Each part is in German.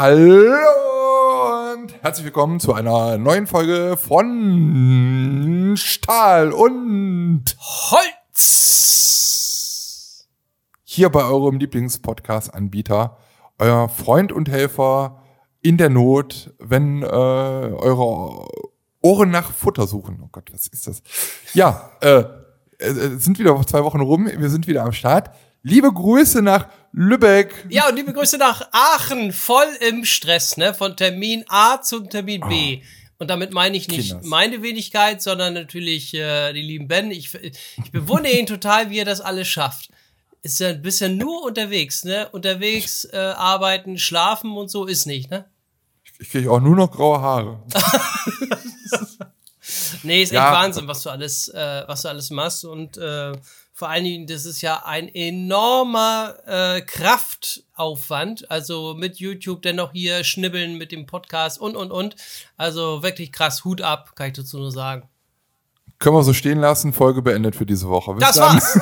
Hallo und herzlich willkommen zu einer neuen Folge von Stahl und Holz. Hier bei eurem Lieblingspodcast-Anbieter, euer Freund und Helfer in der Not, wenn äh, eure Ohren nach Futter suchen. Oh Gott, was ist das? Ja, äh, äh, sind wieder zwei Wochen rum, wir sind wieder am Start. Liebe Grüße nach Lübeck. Ja, und liebe Grüße nach Aachen, voll im Stress, ne? Von Termin A zum Termin B. Oh. Und damit meine ich nicht Kinders. meine Wenigkeit, sondern natürlich äh, die lieben Ben. Ich, ich bewundere ihn total, wie er das alles schafft. Ist ja bisher nur unterwegs, ne? Unterwegs äh, arbeiten, schlafen und so ist nicht, ne? Ich kriege auch nur noch graue Haare. nee, ist ja. echt Wahnsinn, was du alles, äh, was du alles machst und äh, vor allen Dingen, das ist ja ein enormer äh, Kraftaufwand. Also mit YouTube dennoch hier schnibbeln mit dem Podcast und und und. Also wirklich krass, Hut ab, kann ich dazu nur sagen. Können wir so stehen lassen, Folge beendet für diese Woche. Bis das dann. war's.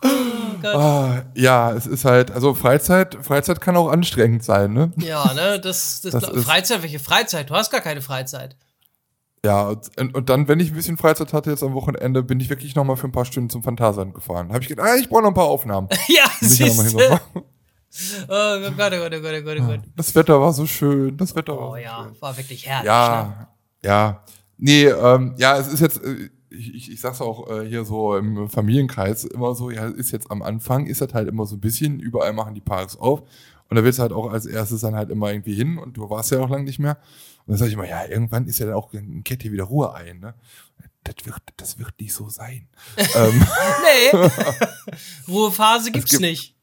oh ah, ja, es ist halt, also Freizeit, Freizeit kann auch anstrengend sein, ne? Ja, ne, das, das, das Freizeit, welche Freizeit? Du hast gar keine Freizeit. Ja, und, und, dann, wenn ich ein bisschen Freizeit hatte jetzt am Wochenende, bin ich wirklich noch mal für ein paar Stunden zum Phantasialand gefahren. Da habe ich gedacht, ah, ich brauche noch ein paar Aufnahmen. ja, siehst du. Oh Gott, oh Gott, oh Gott, oh Gott, oh Gott. Das Wetter war so schön, das Wetter oh, war so ja, schön. war wirklich herrlich. Ja, ne? ja. Nee, ähm, ja, es ist jetzt, äh, ich, ich, ich sag's auch äh, hier so im Familienkreis immer so, ja, ist jetzt am Anfang, ist das halt immer so ein bisschen, überall machen die Parks auf. Und da willst du halt auch als erstes dann halt immer irgendwie hin und du warst ja auch lange nicht mehr. Und dann sage ich immer, ja, irgendwann ist ja dann auch ein Kette wieder Ruhe ein, ne? Das wird, das wird nicht so sein. ähm, nee. Ruhephase gibt's gibt, nicht.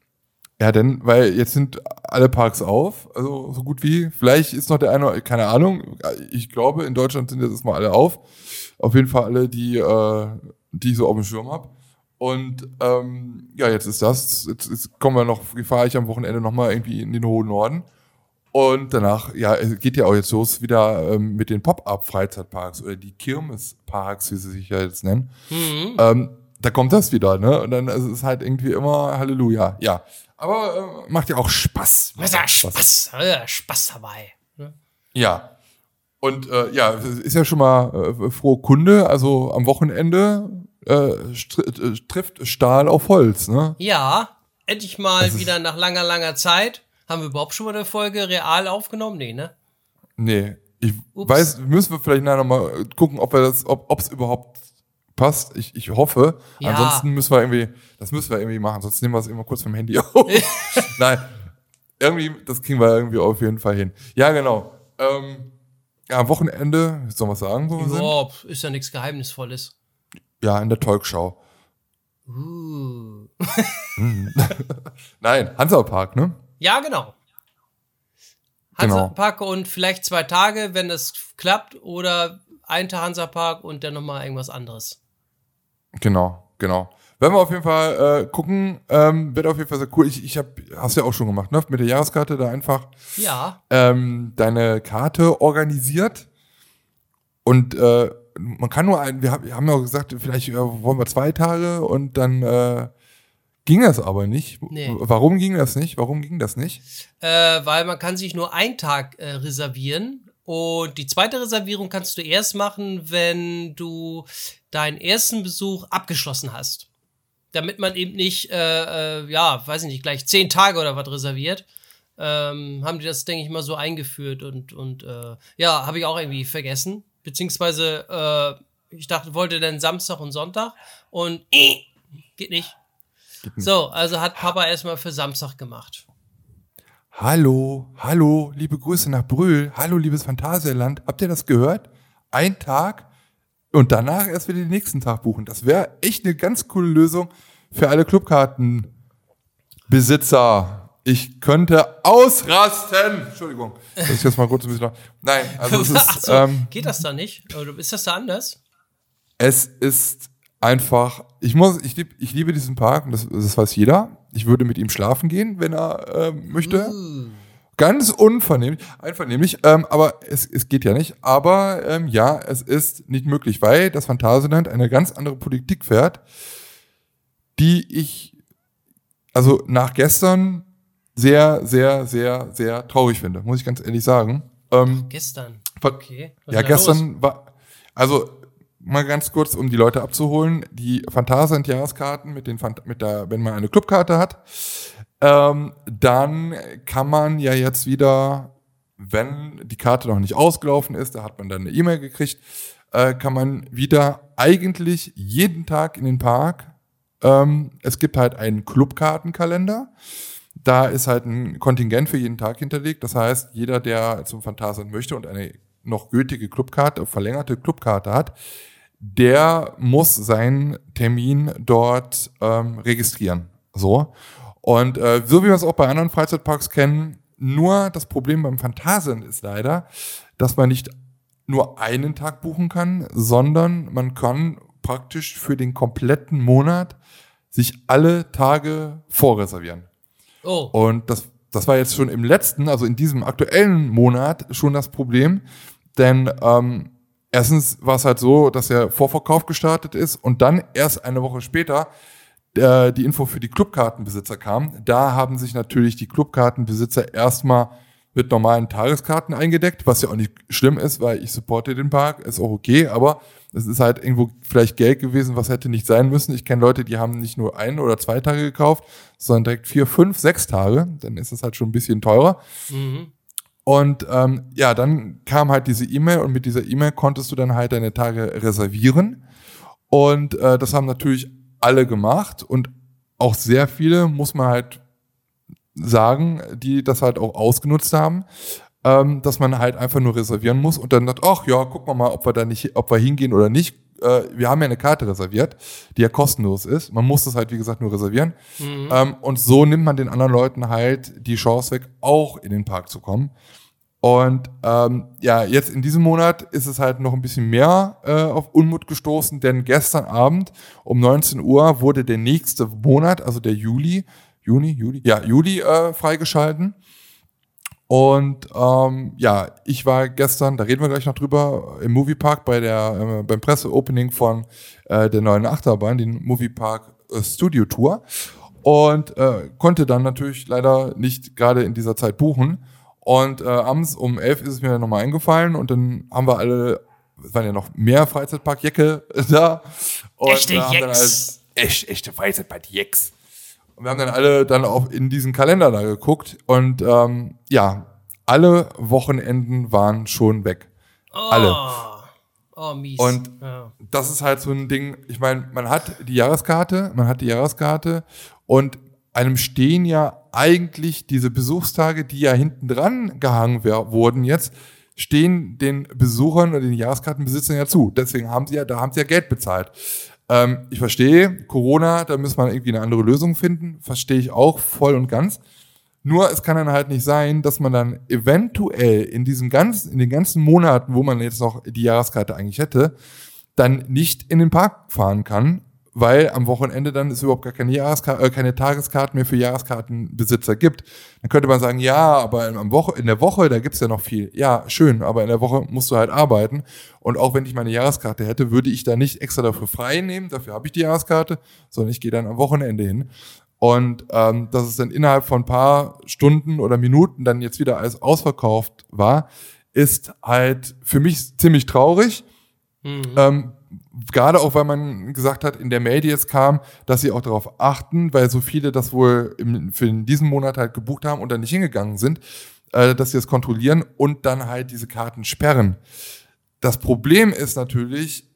Ja, denn, weil jetzt sind alle Parks auf, also so gut wie. Vielleicht ist noch der eine, keine Ahnung. Ich glaube, in Deutschland sind jetzt mal alle auf. Auf jeden Fall alle, die, äh, die ich so auf dem Schirm habe. Und ähm, ja, jetzt ist das. Jetzt, jetzt kommen wir noch, fahre ich am Wochenende nochmal irgendwie in den hohen Norden. Und danach, ja, es geht ja auch jetzt los wieder ähm, mit den Pop-Up-Freizeitparks oder die Kirmesparks, wie sie sich ja jetzt nennen. Mhm. Ähm, da kommt das wieder, ne? Und dann ist es halt irgendwie immer Halleluja. Ja. Aber äh, macht ja auch Spaß. Macht ja Spaß. Spaß, ja, Spaß dabei. Ne? Ja. Und äh, ja, ist ja schon mal äh, frohe Kunde. Also am Wochenende äh, äh trifft Stahl auf Holz, ne? Ja, endlich mal wieder nach langer, langer Zeit haben wir überhaupt schon mal eine Folge real aufgenommen? Nee, ne? Nee. Ich Ups. weiß, müssen wir vielleicht nachher nochmal gucken, ob wir das, ob es überhaupt passt. Ich, ich hoffe. Ja. Ansonsten müssen wir irgendwie, das müssen wir irgendwie machen, sonst nehmen wir es immer kurz vom Handy auf. Nein. Irgendwie, das kriegen wir irgendwie auf jeden Fall hin. Ja, genau. Ähm, ja, am Wochenende, soll man sagen, wo wir ja, sind? ist ja nichts Geheimnisvolles. Ja, in der Talkshow. Uh. Nein, Hansa-Park, ne? Ja, genau. Hansapark genau. und vielleicht zwei Tage, wenn das klappt, oder ein Tag Hansapark und dann nochmal irgendwas anderes. Genau, genau. Werden wir auf jeden Fall äh, gucken, ähm, wird auf jeden Fall sehr cool. Ich, ich hab, hast du ja auch schon gemacht, ne? Mit der Jahreskarte da einfach ja. ähm, deine Karte organisiert. Und äh, man kann nur ein, wir, hab, wir haben ja gesagt, vielleicht äh, wollen wir zwei Tage und dann äh, Ging das aber nicht. Nee. Warum ging das nicht? Warum ging das nicht? Äh, weil man kann sich nur einen Tag äh, reservieren. Und die zweite Reservierung kannst du erst machen, wenn du deinen ersten Besuch abgeschlossen hast. Damit man eben nicht, äh, äh, ja, weiß ich nicht, gleich zehn Tage oder was reserviert. Ähm, haben die das, denke ich mal, so eingeführt und, und äh, ja, habe ich auch irgendwie vergessen. Beziehungsweise, äh, ich dachte, wollte dann Samstag und Sonntag und geht nicht. So, also hat Papa erstmal für Samstag gemacht. Hallo, hallo, liebe Grüße nach Brühl. Hallo, liebes Phantasialand. Habt ihr das gehört? Ein Tag und danach erst wieder den nächsten Tag buchen. Das wäre echt eine ganz coole Lösung für alle Clubkartenbesitzer. Ich könnte ausrasten. Entschuldigung. Das ist jetzt mal kurz ein bisschen. Nein, also es ist. So, ähm, geht das da nicht? Oder ist das da anders? Es ist einfach, ich muss, ich, lieb, ich liebe diesen Park und das, das weiß jeder. Ich würde mit ihm schlafen gehen, wenn er äh, möchte. Uh. Ganz unvernehmlich, einvernehmlich, ähm, aber es, es geht ja nicht. Aber ähm, ja, es ist nicht möglich, weil das Phantasialand eine ganz andere Politik fährt, die ich, also nach gestern sehr, sehr, sehr, sehr traurig finde, muss ich ganz ehrlich sagen. Ähm, Gestern. Okay. ja, gestern war, also mal ganz kurz, um die Leute abzuholen, die Phantasialand Jahreskarten mit den Phant mit der, wenn man eine Clubkarte hat, ähm, dann kann man ja jetzt wieder, wenn die Karte noch nicht ausgelaufen ist, da hat man dann eine E-Mail gekriegt, äh, kann man wieder eigentlich jeden Tag in den Park. Ähm, es gibt halt einen Clubkartenkalender. Da ist halt ein Kontingent für jeden Tag hinterlegt. Das heißt, jeder, der zum Phantasialand möchte und eine noch gültige Clubkarte, verlängerte Clubkarte hat, der muss seinen Termin dort ähm, registrieren. So. Und äh, so wie wir es auch bei anderen Freizeitparks kennen, nur das Problem beim Phantasialand ist leider, dass man nicht nur einen Tag buchen kann, sondern man kann praktisch für den kompletten Monat sich alle Tage vorreservieren. Oh, Und das, das war jetzt schon im letzten, also in diesem aktuellen Monat schon das Problem. Denn ähm, erstens war es halt so, dass der Vorverkauf gestartet ist und dann erst eine Woche später äh, die Info für die Clubkartenbesitzer kam. Da haben sich natürlich die Clubkartenbesitzer erstmal mit normalen Tageskarten eingedeckt, was ja auch nicht schlimm ist, weil ich supporte den Park, ist auch okay, aber es ist halt irgendwo vielleicht Geld gewesen, was hätte nicht sein müssen. Ich kenne Leute, die haben nicht nur ein oder zwei Tage gekauft, sondern direkt vier, fünf, sechs Tage. Dann ist es halt schon ein bisschen teurer. mhm. Und ähm, ja, dann kam halt diese E-Mail und mit dieser E-Mail konntest du dann halt deine Tage reservieren. Und äh, das haben natürlich alle gemacht und auch sehr viele, muss man halt sagen, die das halt auch ausgenutzt haben, ähm, dass man halt einfach nur reservieren muss und dann sagt, ach ja, gucken wir mal, ob wir da nicht, ob wir hingehen oder nicht. Äh, wir haben ja eine Karte reserviert, die ja kostenlos ist. Man muss das halt, wie gesagt, nur reservieren. Mhm. Ähm, und so nimmt man den anderen Leuten halt die Chance weg, auch in den Park zu kommen. Und ähm, ja, jetzt in diesem Monat ist es halt noch ein bisschen mehr äh, auf Unmut gestoßen, denn gestern Abend um 19 Uhr wurde der nächste Monat, also der Juli, Juni, Juli, ja, Juli äh, freigeschalten. Und ähm, ja, ich war gestern, da reden wir gleich noch drüber, im Moviepark bei der, äh, beim Presseopening von äh, der neuen Achterbahn, den Moviepark äh, Studio Tour. Und äh, konnte dann natürlich leider nicht gerade in dieser Zeit buchen. Und äh, abends um elf ist es mir dann nochmal eingefallen und dann haben wir alle, es waren ja noch mehr Freizeitpark-Jecke da. Und Echte Jecks. halt- Echt, echte Freizeitpark-Jecks. Und wir haben dann alle dann auch in diesen Kalender da geguckt und ähm, ja, alle Wochenenden waren schon weg. Oh. alle. Oh, mies. Und- ja. Das ist halt so ein Ding, ich meine, man hat die Jahreskarte, man hat die Jahreskarte und einem stehen ja eigentlich diese Besuchstage, die ja hinten dran gehangen wurden jetzt, stehen den Besuchern und den Jahreskartenbesitzern ja zu. Deswegen haben sie ja, da haben sie ja Geld bezahlt. Ähm, ich verstehe, Corona, da muss man irgendwie eine andere Lösung finden, verstehe ich auch voll und ganz. Nur es kann dann halt nicht sein, dass man dann eventuell in diesem ganzen, in den ganzen Monaten, wo man jetzt noch die Jahreskarte eigentlich hätte, dann nicht in den Park fahren kann, weil am Wochenende dann es überhaupt gar keine, Jahreskarte, äh, keine Tageskarten mehr für Jahreskartenbesitzer gibt. Dann könnte man sagen, ja, aber am Woche, in der Woche, da gibt's ja noch viel. Ja, schön, aber in der Woche musst du halt arbeiten. Und auch wenn ich meine Jahreskarte hätte, würde ich da nicht extra dafür frei nehmen, dafür habe ich die Jahreskarte, sondern ich gehe dann am Wochenende hin. Und ähm, dass es dann innerhalb von ein paar Stunden oder Minuten dann jetzt wieder alles ausverkauft war, ist halt für mich ziemlich traurig. Mhm. Ähm, Gerade auch, weil man gesagt hat, in der Mail, die jetzt kam, dass sie auch darauf achten, weil so viele das wohl im, für diesen Monat halt gebucht haben und dann nicht hingegangen sind, äh, dass sie das kontrollieren und dann halt diese Karten sperren. Das Problem ist natürlich,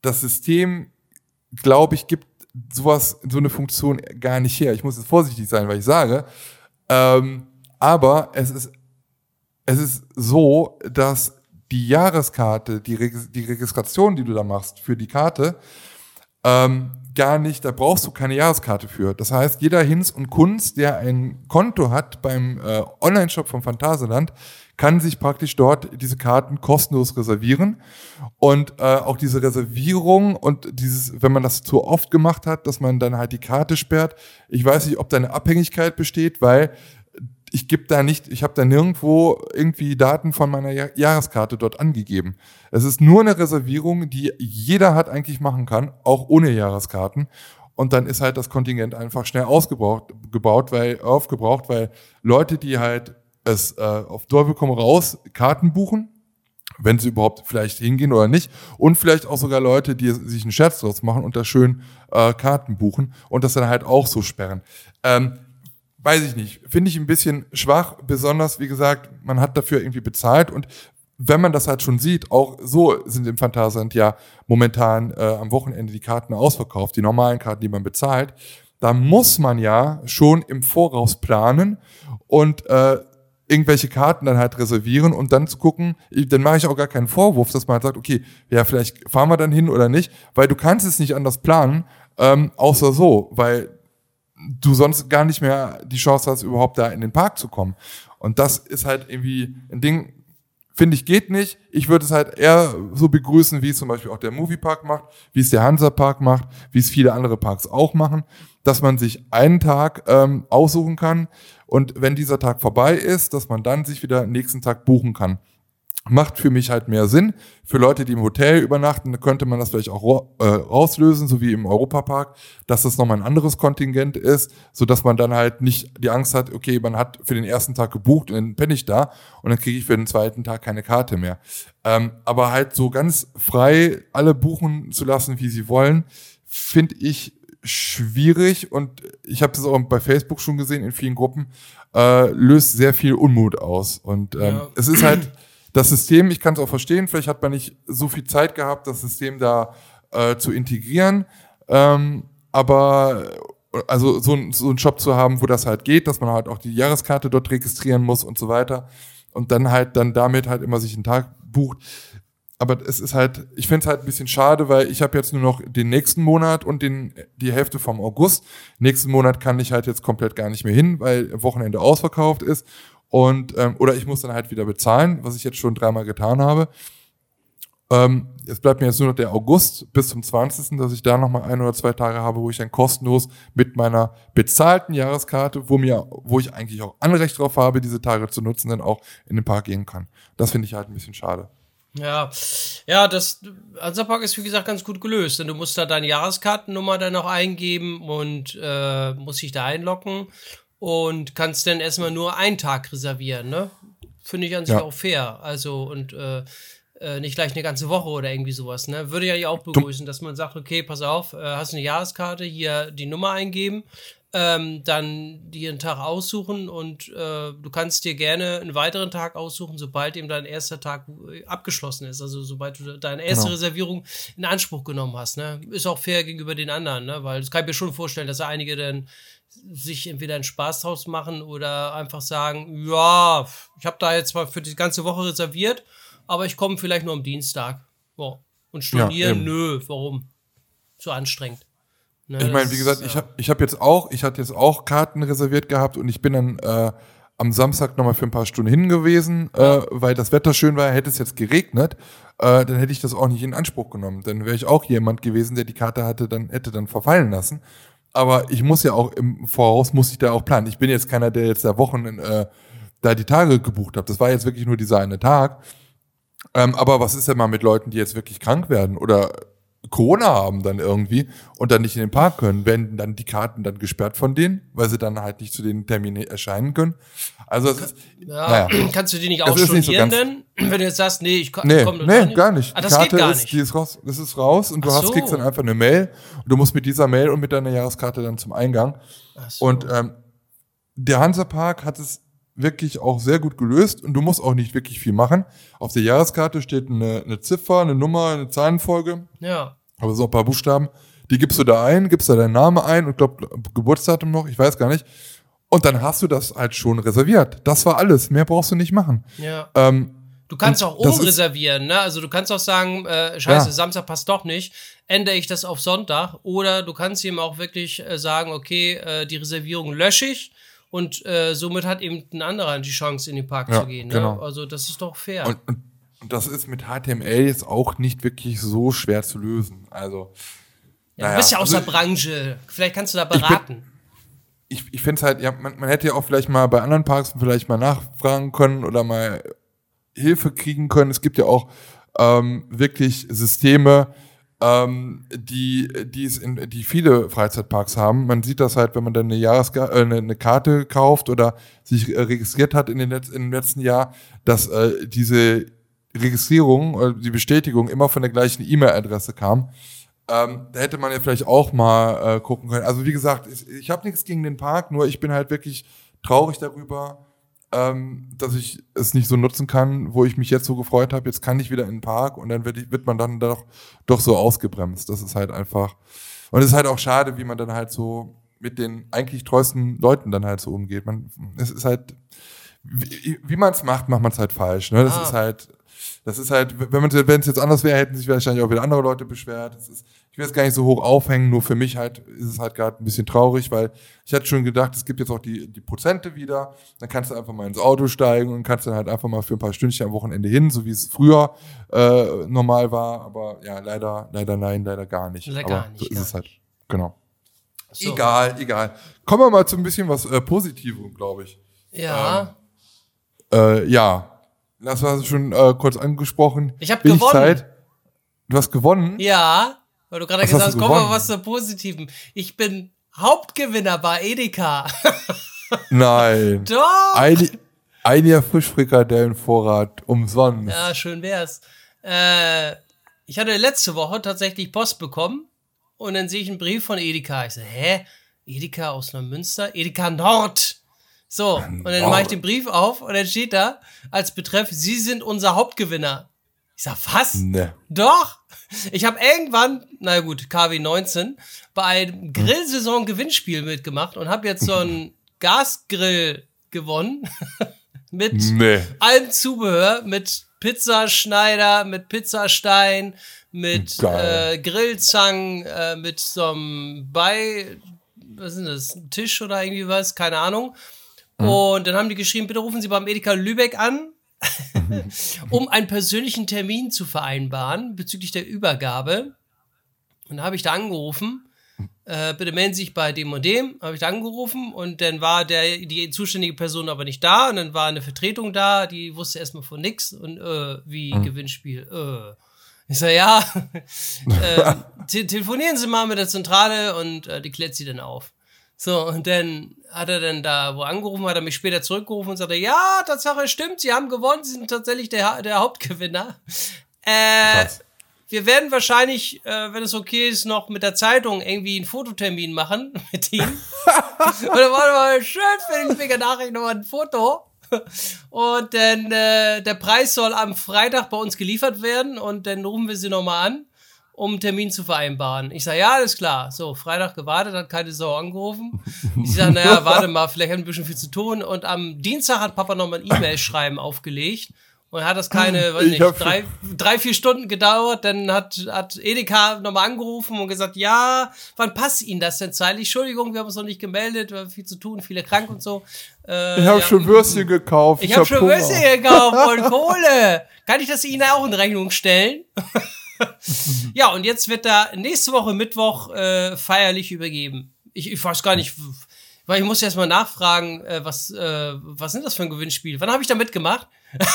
das System, glaube ich, gibt sowas, so eine Funktion gar nicht her. Ich muss jetzt vorsichtig sein, weil ich sage, ähm, aber es ist, es ist so, dass die Jahreskarte, die, Regis die Registration, die du da machst für die Karte, ähm, gar nicht, da brauchst du keine Jahreskarte für. Das heißt, jeder Hinz und Kunz, der ein Konto hat beim äh, Online-Shop von Phantasialand, kann sich praktisch dort diese Karten kostenlos reservieren. Und äh, auch diese Reservierung und dieses, wenn man das zu oft gemacht hat, dass man dann halt die Karte sperrt. Ich weiß nicht, ob da eine Abhängigkeit besteht, weil ich gebe da nicht, ich habe da nirgendwo irgendwie Daten von meiner Ja- Jahreskarte dort angegeben. Es ist nur eine Reservierung, die jeder hat eigentlich machen kann, auch ohne Jahreskarten. und dann ist halt das Kontingent einfach schnell ausgebaut, gebaut, weil, aufgebraucht, weil Leute, die halt es äh, auf Teufel komm raus Karten buchen, wenn sie überhaupt vielleicht hingehen oder nicht. Und vielleicht auch sogar Leute, die sich einen Scherz draus machen und da schön äh, Karten buchen und das dann halt auch so sperren. Ähm, weiß ich nicht. Finde ich ein bisschen schwach, besonders, wie gesagt, man hat dafür irgendwie bezahlt und wenn man das halt schon sieht, auch so sind im Phantasand ja momentan äh, am Wochenende die Karten ausverkauft, die normalen Karten, die man bezahlt, da muss man ja schon im Voraus planen und äh, irgendwelche Karten dann halt reservieren und dann zu gucken, dann mache ich auch gar keinen Vorwurf, dass man halt sagt, okay, ja, vielleicht fahren wir dann hin oder nicht, weil du kannst es nicht anders planen, ähm, außer so, weil du sonst gar nicht mehr die Chance hast, überhaupt da in den Park zu kommen. Und das ist halt irgendwie ein Ding, finde ich, geht nicht. Ich würde es halt eher so begrüßen, wie es zum Beispiel auch der Moviepark macht, wie es der Hansa-Park macht, wie es viele andere Parks auch machen, dass man sich einen Tag ähm, aussuchen kann und wenn dieser Tag vorbei ist, dass man dann sich wieder nächsten Tag buchen kann. Macht für mich halt mehr Sinn. Für Leute, die im Hotel übernachten, könnte man das vielleicht auch äh, rauslösen, so wie im Europapark, dass das nochmal ein anderes Kontingent ist, so dass man dann halt nicht die Angst hat, okay, man hat für den ersten Tag gebucht und dann penne ich da und dann kriege ich für den zweiten Tag keine Karte mehr. Ähm, aber halt so ganz frei alle buchen zu lassen, wie sie wollen, finde ich schwierig und ich habe das auch bei Facebook schon gesehen in vielen Gruppen, äh, löst sehr viel Unmut aus. Und ähm, ja. es ist halt das System, ich kann es auch verstehen, vielleicht hat man nicht so viel Zeit gehabt, das System da äh, zu integrieren. Ähm, aber also so, so einen Shop zu haben, wo das halt geht, dass man halt auch die Jahreskarte dort registrieren muss und so weiter und dann halt dann damit halt immer sich einen Tag bucht aber es ist halt, ich finde es halt ein bisschen schade, weil ich habe jetzt nur noch den nächsten Monat und den, die Hälfte vom August. Nächsten Monat kann ich halt jetzt komplett gar nicht mehr hin, weil Wochenende ausverkauft ist. Und, ähm, oder ich muss dann halt wieder bezahlen, was ich jetzt schon dreimal getan habe. Ähm, jetzt bleibt mir jetzt nur noch der August bis zum 20., dass ich da nochmal ein oder zwei Tage habe, wo ich dann kostenlos mit meiner bezahlten Jahreskarte, wo mir, wo ich eigentlich auch Anrecht drauf habe, diese Tage zu nutzen, dann auch in den Park gehen kann. Das finde ich halt ein bisschen schade. Ja, ja, das Hansapark ist wie gesagt ganz gut gelöst, denn du musst da deine Jahreskartennummer dann noch eingeben und äh, musst dich da einloggen und kannst dann erstmal nur einen Tag reservieren, ne? Finde ich an sich ja. auch fair. Also und äh, äh, nicht gleich eine ganze Woche oder irgendwie sowas, ne? Würde ja auch begrüßen, dass man sagt, okay, pass auf, äh, hast eine Jahreskarte, hier die Nummer eingeben, ähm, dann dir einen Tag aussuchen und äh, du kannst dir gerne einen weiteren Tag aussuchen, sobald eben dein erster Tag äh, abgeschlossen ist. Also sobald du deine erste genau. Reservierung in Anspruch genommen hast. Ne? Ist auch fair gegenüber den anderen, ne? weil das kann ich mir schon vorstellen, dass einige dann sich entweder einen Spaß draus machen oder einfach sagen, ja, ich habe da jetzt mal für die ganze Woche reserviert, aber ich komme vielleicht nur am Dienstag. Boah. Und studieren, ja, nö, warum? Zu anstrengend. Ne, ich meine, wie gesagt, ja. ich habe ich hab jetzt auch, ich hatte jetzt auch Karten reserviert gehabt und ich bin dann äh, am Samstag nochmal für ein paar Stunden hin gewesen, äh, weil das Wetter schön war. Hätte es jetzt geregnet, äh, dann hätte ich das auch nicht in Anspruch genommen. Dann wäre ich auch jemand gewesen, der die Karte hatte, dann hätte dann verfallen lassen. Aber ich muss ja auch im Voraus muss ich da auch planen. Ich bin jetzt keiner, der jetzt da Wochen äh, da die Tage gebucht hat. Das war jetzt wirklich nur dieser eine Tag. Ähm, aber was ist denn mal mit Leuten, die jetzt wirklich krank werden oder Corona haben dann irgendwie und dann nicht in den Park können, werden dann die Karten dann gesperrt von denen, weil sie dann halt nicht zu den Terminen erscheinen können. Also es ist, ja, naja. kannst du die nicht auch stornieren so denn, wenn du jetzt sagst, nee, ich komm, nee, komm nee, nicht. gar nicht. Ah, das die Karte geht gar ist, nicht. Die ist raus, das ist raus und du Ach hast so. kriegst dann einfach eine Mail und du musst mit dieser Mail und mit deiner Jahreskarte dann zum Eingang. So. Und ähm, der Hansapark hat es wirklich auch sehr gut gelöst und du musst auch nicht wirklich viel machen. Auf der Jahreskarte steht eine, eine Ziffer, eine Nummer, eine Zahlenfolge. Ja. Aber so ein paar Buchstaben. Die gibst du da ein, gibst da deinen Namen ein und glaub Geburtsdatum noch, ich weiß gar nicht. Und dann hast du das halt schon reserviert. Das war alles. Mehr brauchst du nicht machen. Ja. Ähm, Du kannst auch umreservieren, ne? Also du kannst auch sagen, äh, scheiße, ja. Samstag passt doch nicht, ändere ich das auf Sonntag. Oder du kannst ihm auch wirklich äh, sagen, okay, äh, die Reservierung lösche ich und äh, somit hat eben ein anderer die Chance, in den Park ja, zu gehen. Ne? Genau. Also das ist doch fair. Und, und, das ist mit HTML jetzt auch nicht wirklich so schwer zu lösen. Also. Ja, naja, du bist ja aus also, der Branche. Vielleicht kannst du da beraten. Ich, ich, finde es halt, ja, man, man hätte ja auch vielleicht mal bei anderen Parks vielleicht mal nachfragen können oder mal Hilfe kriegen können. Es gibt ja auch ähm, wirklich Systeme, ähm, die, die, es in, die viele Freizeitparks haben. Man sieht das halt, wenn man dann eine, Jahreska äh, eine, eine Karte kauft oder sich äh, registriert hat in den Letz dem letzten Jahr, dass äh, diese Registrierung oder die Bestätigung immer von der gleichen E-Mail-Adresse kam. Ähm, da hätte man ja vielleicht auch mal äh, gucken können. Also wie gesagt, ich, ich habe nichts gegen den Park, nur ich bin halt wirklich traurig darüber, ähm, dass ich es nicht so nutzen kann, wo ich mich jetzt so gefreut habe. Jetzt kann ich wieder in den Park und dann wird, ich, wird man dann doch, doch so ausgebremst. Das ist halt einfach. Und es ist halt auch schade, wie man dann halt so mit den eigentlich treuesten Leuten dann halt so umgeht. Man, es ist halt, wie, wie man es macht, macht man es halt falsch. Ne? Das Ah. ist halt, das ist halt, wenn man wenn es jetzt anders wäre, hätten sich wahrscheinlich auch wieder andere Leute beschwert. Ist, ich will es gar nicht so hoch aufhängen, nur für mich halt ist es halt gerade ein bisschen traurig, weil ich hatte schon gedacht, es gibt jetzt auch die, die Prozente wieder. Dann kannst du einfach mal ins Auto steigen und kannst dann halt einfach mal für ein paar Stündchen am Wochenende hin, so wie es früher äh, normal war. Aber ja, leider, leider nein, leider gar nicht. Leider gar nicht, so ist es halt. Genau. So. Egal, egal. Kommen wir mal zu ein bisschen was äh, Positivem, glaube ich. Ja. Äh, ja, das war schon äh, kurz angesprochen. Ich hab Wenig gewonnen. Zeit. Du hast gewonnen? Ja, weil du gerade gesagt hast komm mal was zur Positiven. Ich bin Hauptgewinner bei Edeka. Nein. Doch! Ein, ein Jahr Frischfrikadellenvorrat umsonst. Ja, schön wär's. Äh, ich hatte letzte Woche tatsächlich Post bekommen und dann sehe ich einen Brief von Edeka. Ich so, hä? Edeka aus Neumünster? Edeka Nord. So, und dann mache ich den Brief auf und dann steht da als Betreff, Sie sind unser Hauptgewinner. Ich sag, was? Ne. Doch. Ich habe irgendwann, na gut, KW 19, bei einem Grillsaison-Gewinnspiel mitgemacht und habe jetzt so einen Gasgrill gewonnen. mit Nee. allem Zubehör, mit Pizzaschneider, mit Pizzastein, mit äh, Grillzangen, äh, mit so einem Bei, was ist das, Tisch oder irgendwie was, keine Ahnung. Und dann haben die geschrieben, bitte rufen Sie beim Edeka Lübeck an, um einen persönlichen Termin zu vereinbaren bezüglich der Übergabe. Und da habe ich da angerufen. Äh, bitte melden Sie sich bei dem und dem. Habe ich da angerufen und dann war der, die zuständige Person aber nicht da und dann war eine Vertretung da, die wusste erstmal von nix und äh, wie Gewinnspiel. Äh. Ich sag ja, ähm, te telefonieren Sie mal mit der Zentrale und äh, die klärt sie dann auf. So, und dann hat er dann da wo angerufen, hat er mich später zurückgerufen und sagte, ja, Tatsache stimmt, Sie haben gewonnen, Sie sind tatsächlich der, der Hauptgewinner. Äh, Krass. wir werden wahrscheinlich, äh, wenn es okay ist, noch mit der Zeitung irgendwie einen Fototermin machen mit ihm. und dann war mal schön für die Finger Nachricht nochmal ein Foto. Und dann äh, der Preis soll am Freitag bei uns geliefert werden und dann rufen wir sie nochmal an, um einen Termin zu vereinbaren. Ich sage, ja, alles klar. So, Freitag gewartet, hat keine Sau angerufen. Ich sage, naja, warte mal, vielleicht hat ein bisschen viel zu tun. Und am Dienstag hat Papa nochmal ein E-Mail-Schreiben aufgelegt. Und hat das keine, weiß Ich nicht, hab schon- drei, drei, vier Stunden gedauert. Dann hat, hat Edeka nochmal angerufen und gesagt, ja, wann passt Ihnen das denn zeitlich? Entschuldigung, wir haben uns noch nicht gemeldet, wir haben viel zu tun, viele krank und so. Äh, Ich habe ja, schon Würstchen gekauft. Ich habe schon Hunger. Würstchen gekauft und Kohle. Kann ich das Ihnen auch in Rechnung stellen? ja, und jetzt wird da nächste Woche Mittwoch äh, feierlich übergeben. Ich, ich weiß gar nicht, weil ich muss erst mal nachfragen, äh, was, äh, was sind das für ein Gewinnspiel? Wann habe ich da mitgemacht?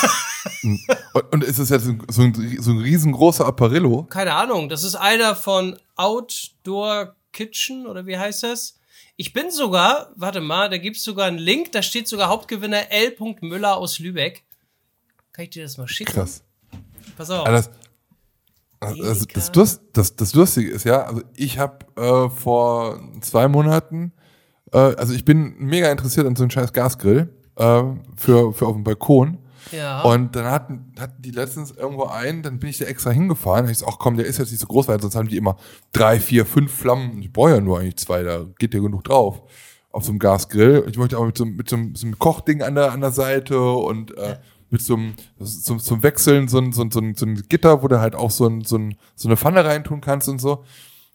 Und, und ist es jetzt so, ein, so ein riesengroßer Apparillo? Keine Ahnung. Das ist einer von Outdoor Kitchen oder wie heißt das? Ich bin sogar, warte mal, da gibt's sogar einen Link, da steht sogar Hauptgewinner L. Müller aus Lübeck. Kann ich dir das mal schicken? Krass. Pass auf. Das, also das, Durst, das, das Lustige ist ja, also ich habe äh, vor zwei Monaten, äh, also ich bin mega interessiert an so einem scheiß Gasgrill äh, für, für auf dem Balkon. Ja. Und dann hatten, hatten die letztens irgendwo einen, dann bin ich da extra hingefahren. Hab ich so, ach komm, der ist jetzt nicht so groß, weil sonst haben die immer drei, vier, fünf Flammen. Ich brauche ja nur eigentlich zwei, da geht ja genug drauf. Auf so einem Gasgrill. Ich wollte aber mit so, einem- mit so, einem- so einem Kochding an der, an der Seite und äh, mit so einem, zum, zum Wechseln so ein, so, ein, so, ein, so ein Gitter, wo du halt auch so, ein, so, ein, so eine Pfanne reintun kannst und so.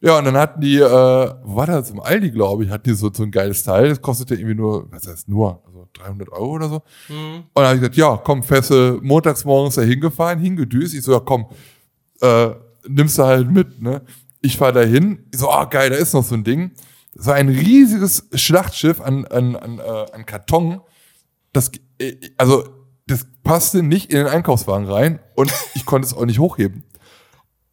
Ja, und dann hatten die, äh, wo war das? Im Aldi, glaube ich, hatten die so, so ein geiles Teil. Das kostete irgendwie nur, was heißt nur, also 300 Euro oder so. Mhm. Und dann habe ich gesagt, ja, komm, feste montags morgens da hingefahren, hingedüst. Ich so, ja, komm, äh, nimmst du halt mit, ne? Ich fahr da hin. Ich so, ah, geil, da ist noch so ein Ding. Das war ein riesiges Schlachtschiff an, an, an, äh, an Karton. Das, äh, also, das passte nicht in den Einkaufswagen rein und ich konnte es auch nicht hochheben.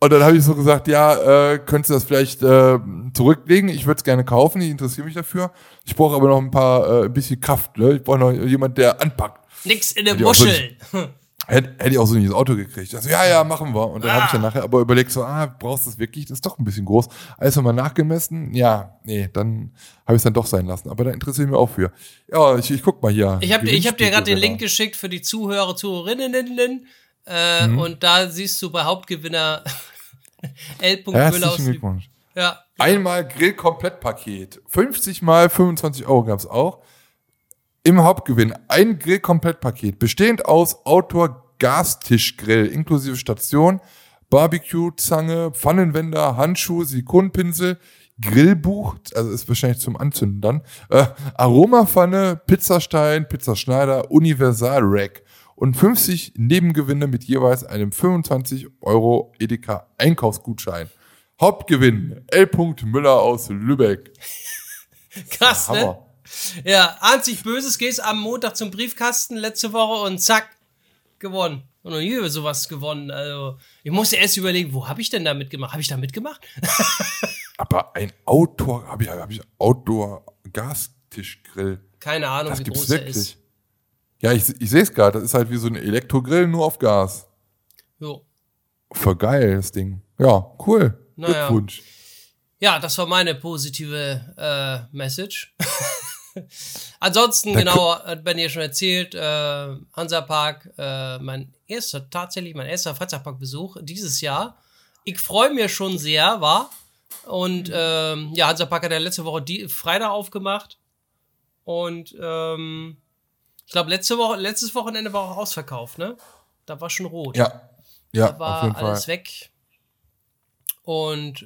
Und dann habe ich so gesagt, ja, äh, könntest du das vielleicht äh, zurücklegen? Ich würde es gerne kaufen, ich interessiere mich dafür. Ich brauche aber noch ein paar, äh, ein bisschen Kraft. Ne? Ich brauche noch jemand, der anpackt. Nix in der auch so Muschel. Hätte, hätte ich auch so nicht ins Auto gekriegt. Also, ja, ja, machen wir. Und dann habe ich Ah. dann nachher aber überlegt, so, ah, brauchst du das wirklich? Das ist doch ein bisschen groß. Alles nochmal nachgemessen. Ja, nee, dann habe ich es dann doch sein lassen. Aber da interessiere ich mich auch für. Ja, ich, ich guck mal hier. Ich habe hab dir gerade den. Link geschickt für die Zuhörer, Zuhörerinnen. Äh, Mhm. Und da siehst du bei Hauptgewinner L. Müller aus Glückwunsch. Ja. Einmal Grill-Komplettpaket. 50 mal 25 Euro gab's auch. Im Hauptgewinn ein Grill-Komplettpaket, bestehend aus Outdoor-Gastischgrill inklusive Station, Barbecue-Zange, Pfannenwender, Handschuh, Silikonpinsel, Grillbuch, also ist wahrscheinlich zum Anzünden dann, äh, Aromapfanne, Pizzastein, Pizzaschneider, Universal-Rack und 50 Nebengewinne mit jeweils einem 25 Euro Edeka Einkaufsgutschein. Hauptgewinn L. Müller aus Lübeck. Krass, ne? Ja, ahnt sich Böses, gehst am Montag zum Briefkasten letzte Woche und zack, gewonnen. Und noch nie über sowas gewonnen. Also, ich musste erst überlegen, wo habe ich denn da mitgemacht? Habe ich da mitgemacht? Aber ein Outdoor, habe ich, hab ich Outdoor-Gastischgrill. Keine Ahnung, Das wie groß er wirklich. ist. Ja, ich, ich sehe es gerade. Das ist halt wie so ein Elektrogrill, nur auf Gas. Jo. Voll geil, das Ding. Ja, cool. Naja. Glückwunsch. Ja, das war meine positive äh, Message. Ansonsten, Da genau, hat Ben ja schon erzählt, äh, Hansapark, äh, mein erster, tatsächlich mein erster Freizeitparkbesuch dieses Jahr. Ich freue mich schon sehr, war. Und ähm, ja, Hansapark hat ja letzte Woche die, Freitag aufgemacht. Und ähm, ich glaube, letzte Woche, letztes Wochenende war auch ausverkauft, ne? Da war schon rot. Ja. Ja, Da war jeden Fall. alles weg. Und äh,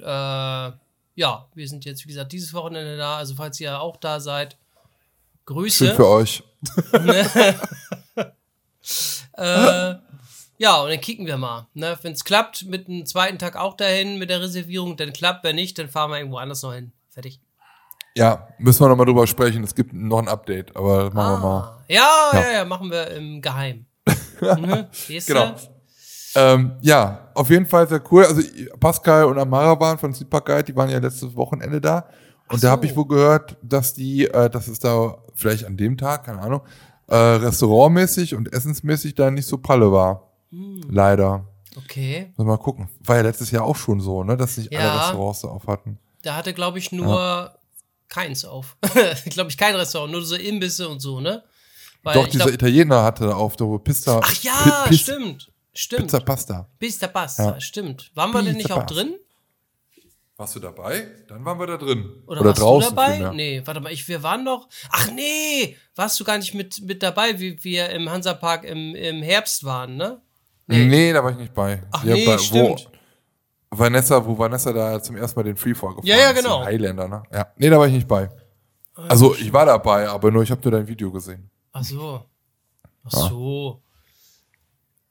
ja, wir sind jetzt, wie gesagt, dieses Wochenende da. Also, falls ihr auch da seid, Schön Grüße. für euch. Äh, ja, und dann kicken wir mal. Ne? Wenn es klappt, mit dem zweiten Tag auch dahin mit der Reservierung, dann klappt, wenn nicht, dann fahren wir irgendwo anders noch hin. Fertig. Ja, müssen wir nochmal drüber sprechen. Es gibt noch ein Update, aber machen wir mal. Ah, ja, ja, Ja. ja, machen wir im Geheim. du? Genau. Ähm, ja, auf jeden Fall sehr cool. Also Pascal und Amara waren von Sleep Guide, die waren ja letztes Wochenende da. Und Ach da habe so. ich wohl gehört, dass die, äh, dass es da vielleicht an dem Tag, keine Ahnung, äh, restaurantmäßig und essensmäßig da nicht so pralle war. Hm. Leider. Okay. Mal gucken. War ja letztes Jahr auch schon so, ne, dass nicht alle Ja. Restaurants da auf hatten. Da hatte, glaube ich, nur keins auf. glaube ich, kein Restaurant, nur so Imbisse und so, ne? Weil Doch, dieser glaub- Italiener hatte da auf, der Pista. Ach ja, Pi- Pis- stimmt. Stimmt. Pizza Pasta. Pizza Pasta, Ja. stimmt. Waren wir denn nicht Pizza auch Pasta. drin? Warst du dabei? Dann waren wir da drin. Oder, warst draußen du dabei? vielmehr. Nee, warte mal, ich, wir waren doch. Ach nee, warst du gar nicht mit, mit dabei, wie wir im Hansapark im, im Herbst waren, ne? Nee. da war ich nicht bei. Ach Ja, nee, bei- stimmt. Wo Vanessa, wo Vanessa da zum ersten Mal den Freefall gefahren Ja, ja, ist, genau. den Highlander, ne? Ja. Nee, da war ich nicht bei. Also, ich war dabei, aber nur, ich habe nur dein Video gesehen. Ach so. Ach so.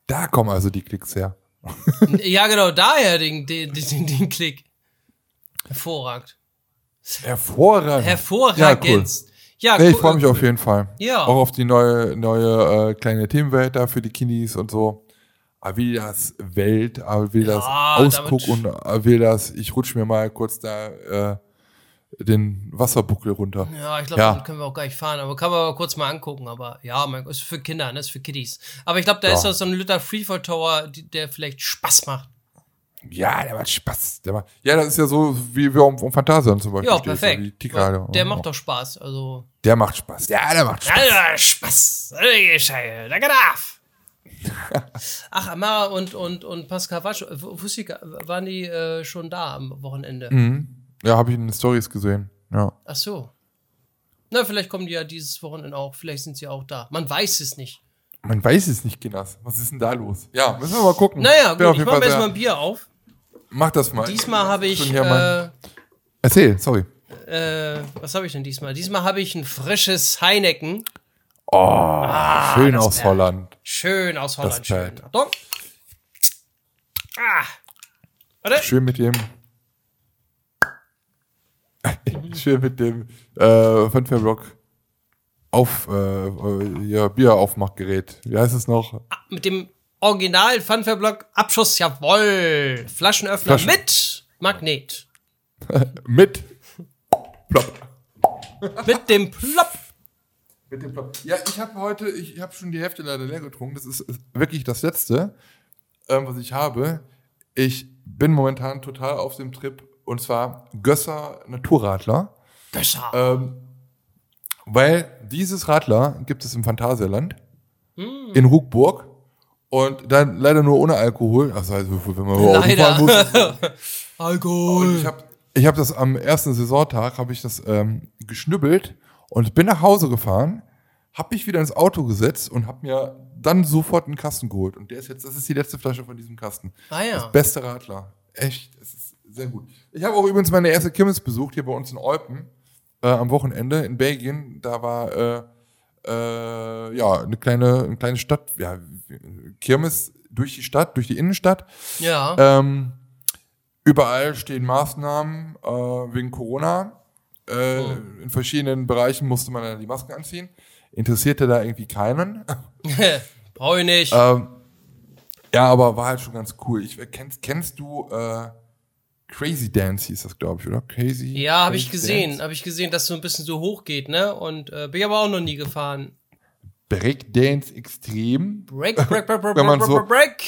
Da kommen also die Klicks her. ja, genau, daher den, den, den, den Klick. Hervorragend. Hervorragend. Hervorragend. Ja, cool. Ja, Nee, ich freue mich auf jeden Fall. Ja. Auch auf die neue, neue äh, kleine Themenwelt da für die Kiddies und so. Aber wie das Welt, aber wie das Ja, Ausguck damit- und äh, wie das, ich rutsch mir mal kurz da äh, den Wasserbuckel runter. Ja, ich glaube, Ja. können wir auch gar nicht fahren, aber kann man aber kurz mal angucken. Aber ja, mein, ist für Kinder, ne? ist für Kiddies. Aber ich glaube, da Ja. ist so ein Lütter Freefall Tower, der vielleicht Spaß macht. Ja, der macht Spaß. Der macht, ja, das ist ja so, wie wir um, um Phantasian zum Beispiel Ja, stehen, so perfekt. die Tika- der macht doch Spaß. Also, Der macht Spaß. Ja, der macht Spaß. Alter, Spaß. Scheiße, danke darf. Ach, Amara und, und, und Pascal war schon, w- wusste ich, gar- waren die äh, schon da am Wochenende? Mhm. Ja, habe ich in den Stories gesehen. Ja. Ach so. Na, vielleicht kommen die ja dieses Wochenende auch. Vielleicht sind sie auch da. Man weiß es nicht. Man weiß es nicht, Kinas. Was ist denn da los? Ja, müssen wir mal gucken. Naja, gut, ich jeden mache Fall mir jetzt sehr- mal ein Bier auf. Mach das mal. Diesmal habe ich, äh, Erzähl, sorry. äh, was habe ich denn diesmal? Diesmal habe ich ein frisches Heineken. Oh, schön das aus wär- Holland. Schön aus Holland. Das Schön. Achtung. Ah. Warte. Schön mit dem. schön mit dem äh, Funfair-Block auf äh, äh, ja, Bieraufmachgerät. Wie heißt es noch? Ah, mit dem Original Funfair-Block, Abschuss, jawoll. Flaschenöffner Flaschen- mit Magnet. Mit Plop. Mit dem Plop. Mit dem Plop. Ja, ich habe heute, ich habe schon die Hälfte leider leer getrunken. Das ist ist wirklich das Letzte, ähm, was ich habe. Ich bin momentan total auf dem Trip und zwar Gösser Naturradler. Gösser. Ähm, weil dieses Radler gibt es im Phantasialand in Hugburg und dann leider nur ohne Alkohol. Also, also wenn man Leider. muss. Alkohol. Und ich habe ich hab das am ersten Saisontag, habe ich das ähm, geschnübbelt und bin nach Hause gefahren, habe mich wieder ins Auto gesetzt und habe mir dann sofort einen Kasten geholt. Und der ist jetzt, das ist die letzte Flasche von diesem Kasten. Ah ja. Das beste Radler. Echt, es ist sehr gut. Ich habe auch übrigens meine erste Kirmes besucht, hier bei uns in Eupen, äh, am Wochenende in Belgien. Da war äh, äh, ja eine kleine, eine kleine Stadt, ja, Kirmes durch die Stadt, durch die Innenstadt. Ja. Ähm, überall stehen Maßnahmen äh, wegen Corona. Äh, In verschiedenen Bereichen musste man dann die Masken anziehen. Interessierte da irgendwie keinen. Brauche ich nicht. ähm, ja, aber war halt schon ganz cool. Ich, kennst, kennst du äh, Crazy Dance hieß das, glaube ich, oder? Crazy. ja, habe ich gesehen. Habe ich gesehen, dass so ein bisschen so hoch geht, ne? Und äh, bin ich aber auch noch nie gefahren. Breakdance extrem, Break, break, break, break, Wenn man break, so- break,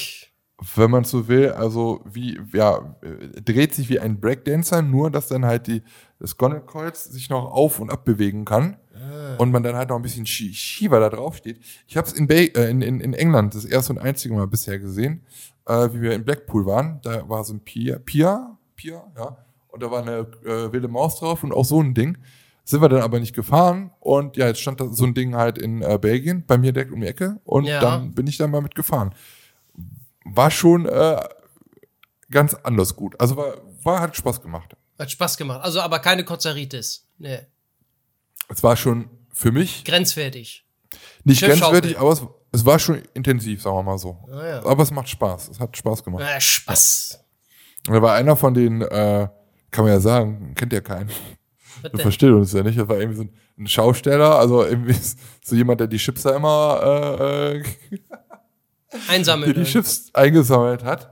wenn man so will. Also wie, ja, dreht sich wie ein Breakdancer, nur dass dann halt die, das Gonnenkreuz sich noch auf und ab bewegen kann. Und man dann halt noch ein bisschen Schi- Schieber da drauf steht. Ich habe es in, äh, in, in, in England das erste und einzige Mal bisher gesehen, äh, wie wir in Blackpool waren. Da war so ein Pier, Pier, Pier, ja. Und da war eine äh, wilde Maus drauf und auch so ein Ding. Sind wir dann aber nicht gefahren und ja, jetzt stand da so ein Ding halt in äh, Belgien, bei mir direkt um die Ecke und Ja. dann bin ich da mal mitgefahren. War schon äh, ganz anders gut. Also war, war hat Spaß gemacht. Hat Spaß gemacht. Also, aber keine Kozeritis. Nee. Es war schon für mich Grenzwertig. nicht grenzwertig, aber es, es war schon intensiv, sagen wir mal so. Ah, ja. Aber es macht Spaß. Es hat Spaß gemacht. Äh, Spaß. Und da war einer von den, äh, kann man ja sagen, kennt ja keinen. Was Wir denn? verstehen uns ja nicht. Das war irgendwie so ein, Schausteller, also irgendwie so jemand, der die Chips da immer äh, äh, der Einsammeln. die Chips eingesammelt hat.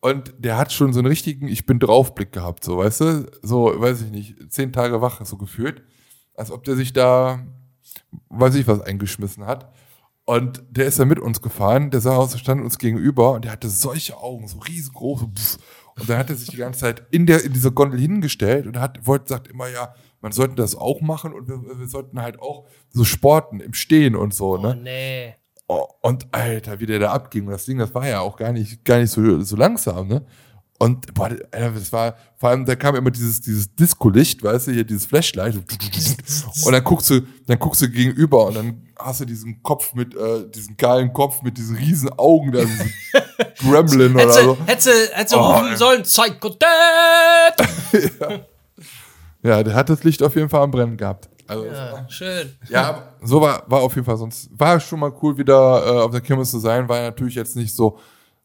Und der hat schon so einen richtigen Ich bin draufblick gehabt, so, weißt du? So, weiß ich nicht, zehn Tage wach, so gefühlt. Als ob der sich da, weiß ich was, eingeschmissen hat. Und der ist dann mit uns gefahren, der sah aus, stand uns gegenüber und der hatte solche Augen, so riesengroße. Pff. Und dann hat er sich die ganze Zeit in, der, in dieser Gondel hingestellt und hat, wollte, sagt immer, ja, man sollte das auch machen und wir, wir sollten halt auch so sporten im Stehen und so, Oh, ne? nee. Oh, und Alter, wie der da abging. Und das Ding, das war ja auch gar nicht, gar nicht so, so langsam, ne? Und boah, das war, vor allem, da kam immer dieses, dieses Disco-Licht, weißt du, hier dieses Flashlight. Und dann guckst du, dann guckst du gegenüber und dann hast du diesen Kopf mit, äh, diesen geilen Kopf mit diesen riesen Augen da, diesen Gremlin oder so. hätte, hätte Oh, rufen sollen, Psychodet! Ja, der hat das Licht auf jeden Fall am Brennen gehabt. Also, Ja, schön. Ja, so war, war auf jeden Fall sonst, war schon mal cool, wieder äh, auf der Kirmes zu sein, weil natürlich jetzt nicht so